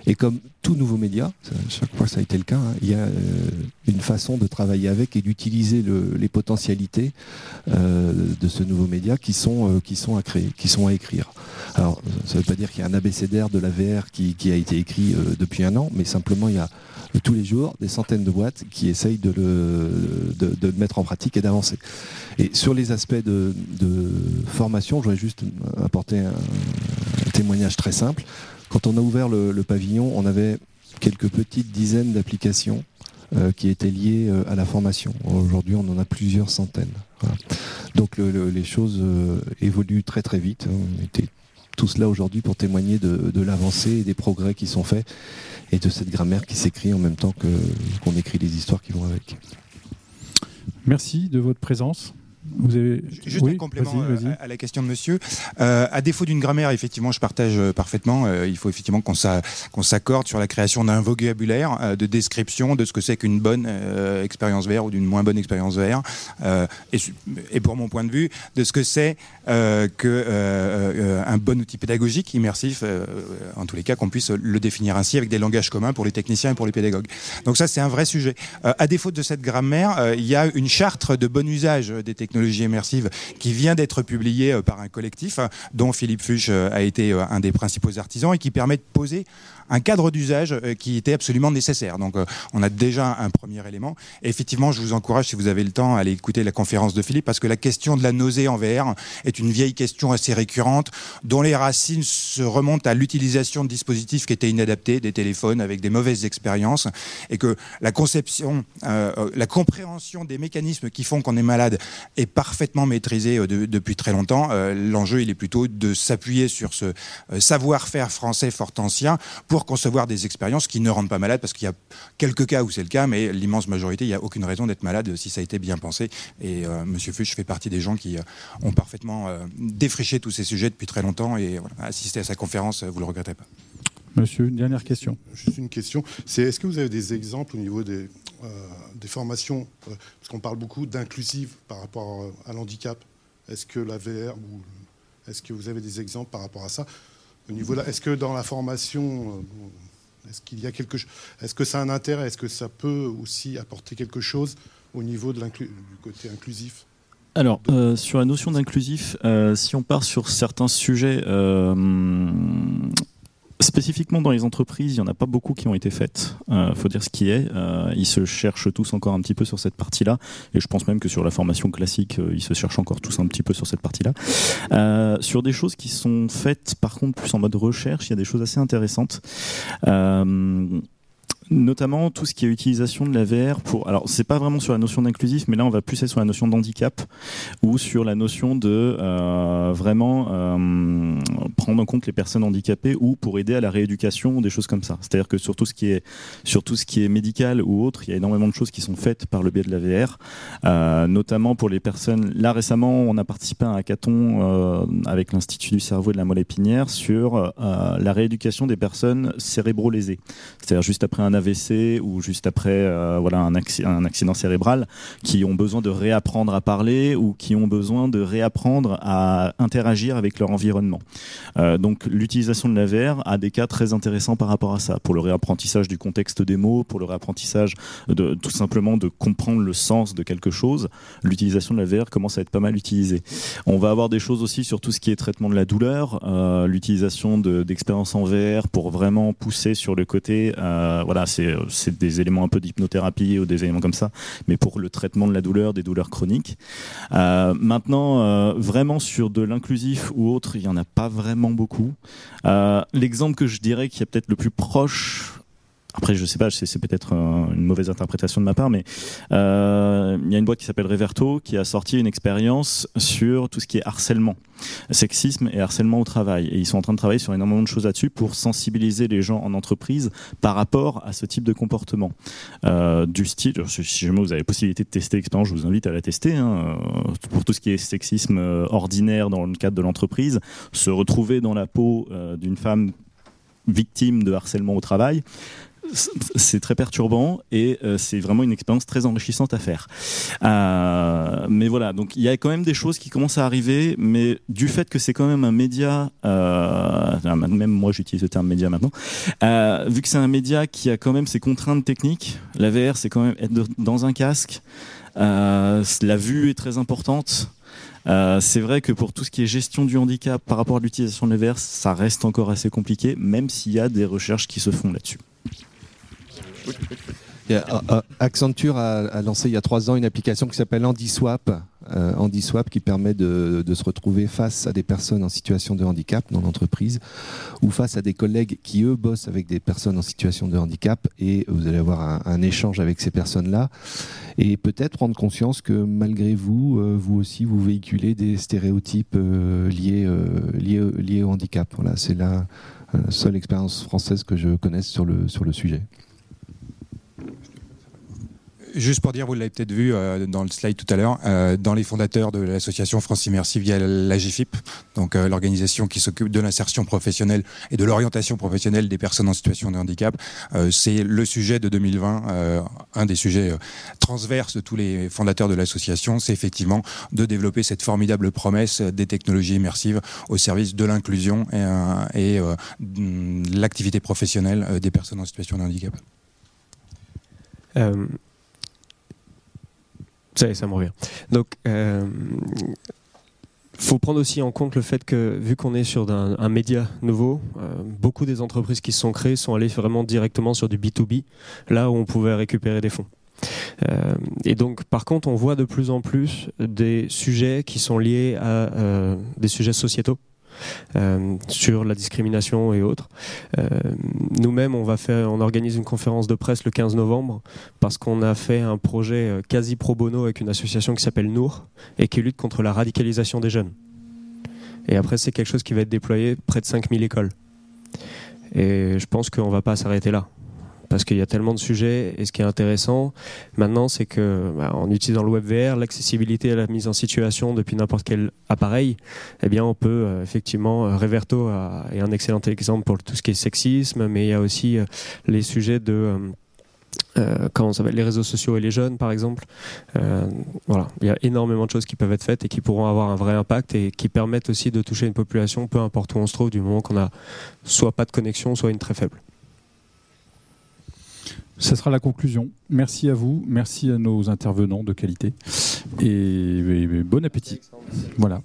Et comme tout nouveau média, chaque fois ça a été le cas, hein, il y a euh, une façon de travailler avec et d'utiliser les potentialités de ce nouveau média qui sont, à créer, qui sont à écrire. Alors, ça ne veut pas dire qu'il y a un abécédaire de la VR qui, a été écrit depuis un an, mais simplement il y a tous les jours des centaines de boîtes qui essayent de le, de, mettre en pratique et d'avancer. Et sur les aspects de, formation, je voudrais juste apporter un, témoignage très simple. Quand on a ouvert le, pavillon, on avait quelques petites dizaines d'applications euh, qui étaient liées euh, à la formation. Aujourd'hui, on en a plusieurs centaines. Donc les choses euh, évoluent très très vite. On était tous là aujourd'hui pour témoigner de, de l'avancée et des progrès qui sont faits et de cette grammaire qui s'écrit en même temps qu'on écrit les histoires qui vont avec. Merci de votre présence. Vous avez... Juste un complément euh, à la question de monsieur. Euh, à défaut d'une grammaire, effectivement, je partage euh, parfaitement. il faut effectivement qu'on s'accorde sur la création d'un vocabulaire de description de ce que c'est qu'une bonne expérience VR ou d'une moins bonne expérience VR. Et, et, pour mon point de vue, de ce que c'est qu'un bon outil pédagogique, immersif, en tous les cas, qu'on puisse le définir ainsi avec des langages communs pour les techniciens et pour les pédagogues. Donc ça, c'est un vrai sujet. à défaut de cette grammaire, il y a une charte de bon usage des techniciens technologies immersives qui vient d'être publié par un collectif dont Philippe Fuchs a été un des principaux artisans et qui permet de poser un cadre d'usage euh, qui était absolument nécessaire. Donc euh, on a déjà un premier élément. Et effectivement, je vous encourage, si vous avez le temps, à aller écouter la conférence de Philippe, parce que la question de la nausée en VR est une vieille question assez récurrente, dont les racines se remontent à l'utilisation de dispositifs qui étaient inadaptés, des téléphones avec des mauvaises expériences, et que la conception, euh, la compréhension des mécanismes qui font qu'on est malade est parfaitement maîtrisée depuis très longtemps. L'enjeu, il est plutôt de s'appuyer sur ce savoir-faire français fort ancien pour concevoir des expériences qui ne rendent pas malade, parce qu'il y a quelques cas où c'est le cas, mais l'immense majorité, il n'y a aucune raison d'être malade si ça a été bien pensé. Et euh, Monsieur Fuchs fait partie des gens qui euh, ont parfaitement euh, défriché tous ces sujets depuis très longtemps, et voilà, assister à sa conférence, vous ne le regrettez pas. Monsieur, une dernière question. Juste une question. C'est est-ce que vous avez des exemples au niveau des, des formations Parce qu'on parle beaucoup d'inclusive par rapport à l'handicap. Est-ce que la VR ou est-ce que vous avez des exemples par rapport à ça? Niveau est-ce que dans la formation, euh, est-ce qu'il y a quelque est-ce que ça a un intérêt, est-ce que ça peut aussi apporter quelque chose au niveau du côté inclusif? Alors, euh, sur la notion d'inclusif, euh, si on part sur certains sujets, Spécifiquement dans les entreprises, il n'y en a pas beaucoup qui ont été faites. Euh, faut dire ce qui est. Euh, ils se cherchent tous encore un petit peu sur cette partie-là. Et je pense même que sur la formation classique, euh, ils se cherchent encore tous un petit peu sur cette partie-là. Euh, sur des choses qui sont faites, par contre, plus en mode recherche, il y a des choses assez intéressantes. Notamment tout ce qui est utilisation de la VR pour. Alors, c'est pas vraiment sur la notion d'inclusif, mais là, on va plus être sur la notion d'handicap ou sur la notion de euh, vraiment euh, prendre en compte les personnes handicapées ou pour aider à la rééducation ou des choses comme ça. C'est-à-dire que sur tout ce qui est sur tout ce qui est médical ou autre, il y a énormément de choses qui sont faites par le biais de la VR, euh, notamment pour les personnes. Là, récemment, on a participé à un hackathon avec l'Institut du cerveau et de la moelle épinière sur la rééducation des personnes cérébro-lésées. C'est-à-dire juste après un AVC ou juste après euh, voilà un, accident cérébral qui ont besoin de réapprendre à parler ou qui ont besoin de réapprendre à interagir avec leur environnement. Euh, donc l'utilisation de la VR a des cas très intéressants par rapport à ça, pour le réapprentissage du contexte des mots, pour le réapprentissage de tout simplement de comprendre le sens de quelque chose. L'utilisation de la VR commence à être pas mal utilisée. On va avoir des choses aussi sur tout ce qui est traitement de la douleur, euh, l'utilisation d'expériences en VR pour vraiment pousser sur le côté, voilà, c'est des éléments un peu d'hypnothérapie ou des éléments comme ça, mais pour le traitement de la douleur, des douleurs chroniques. Euh, maintenant, euh, vraiment sur de l'inclusif ou autre, il n'y en a pas vraiment beaucoup. L'exemple que je dirais qui est peut-être le plus proche après, je sais pas, c'est peut-être une mauvaise interprétation de ma part, mais euh, il y a une boîte qui s'appelle Reverto qui a sorti une expérience sur tout ce qui est harcèlement, sexisme et harcèlement au travail. Et ils sont en train de travailler sur énormément de choses là-dessus pour sensibiliser les gens en entreprise par rapport à ce type de comportement. Euh, du style, si jamais vous avez possibilité de tester l'expérience, je vous invite à la tester. Hein, euh, pour tout ce qui est sexisme ordinaire dans le cadre de l'entreprise, se retrouver dans la peau d'une femme victime de harcèlement au travail, c'est très perturbant et euh, c'est vraiment une expérience très enrichissante à faire. Euh, mais voilà, donc il y a quand même des choses qui commencent à arriver, mais du fait que c'est quand même un média, euh, même moi j'utilise le terme média maintenant, vu que c'est un média qui a quand même ses contraintes techniques, la VR c'est quand même être dans un casque, la vue est très importante. c'est vrai que pour tout ce qui est gestion du handicap par rapport à l'utilisation de la VR, ça reste encore assez compliqué, même s'il y a des recherches qui se font là-dessus. Euh, euh, Accenture a, lancé il y a trois ans une application qui s'appelle AndySwap, euh, qui permet de, se retrouver face à des personnes en situation de handicap dans l'entreprise ou face à des collègues qui eux bossent avec des personnes en situation de handicap et vous allez avoir un, échange avec ces personnes-là et peut-être prendre conscience que malgré vous, vous aussi vous véhiculez des stéréotypes liés, liés, liés au handicap. Voilà, c'est la seule expérience française que je connaisse sur le, sur le sujet. Juste pour dire, vous l'avez peut-être vu euh, dans le slide tout à l'heure, euh, dans les fondateurs de l'association France Immersive, il y a la GFIP, donc euh, l'organisation qui s'occupe de l'insertion professionnelle et de l'orientation professionnelle des personnes en situation de handicap. C'est le sujet de 2020, un des sujets transverses de tous les fondateurs de l'association, c'est effectivement de développer cette formidable promesse des technologies immersives au service de l'inclusion et, et l'activité professionnelle des personnes en situation de handicap. Ça, ça me revient. Donc, euh, faut prendre aussi en compte le fait que, vu qu'on est sur un, un média nouveau, euh, beaucoup des entreprises qui se sont créées sont allées vraiment directement sur du B2B, là où on pouvait récupérer des fonds. Euh, et donc, par contre, on voit de plus en plus des sujets qui sont liés à euh, des sujets sociétaux. Euh, sur la discrimination et autres. Euh, Nous-mêmes, on va faire, on organise une conférence de presse le 15 novembre parce qu'on a fait un projet euh, quasi pro bono avec une association qui s'appelle Nour et qui lutte contre la radicalisation des jeunes. Et après, c'est quelque chose qui va être déployé près de 5000 écoles. Et je pense qu'on va pas s'arrêter là parce qu'il y a tellement de sujets. Et ce qui est intéressant maintenant, c'est que bah, en utilisant le web VR, l'accessibilité et la mise en situation depuis n'importe quel appareil, eh bien, on peut euh, effectivement euh, Reverto est un excellent exemple pour tout ce qui est sexisme, mais il y a aussi euh, les sujets de euh, comment ça s'appelle les réseaux sociaux et les jeunes par exemple voilà il y a énormément de choses qui peuvent être faites et qui pourront avoir un vrai impact et qui permettent aussi de toucher une population peu importe où on se trouve du moment qu'on a soit pas de connexion soit une très faible Ça sera la conclusion. Merci à vous, merci à nos intervenants de qualité et, et bon appétit. Voilà.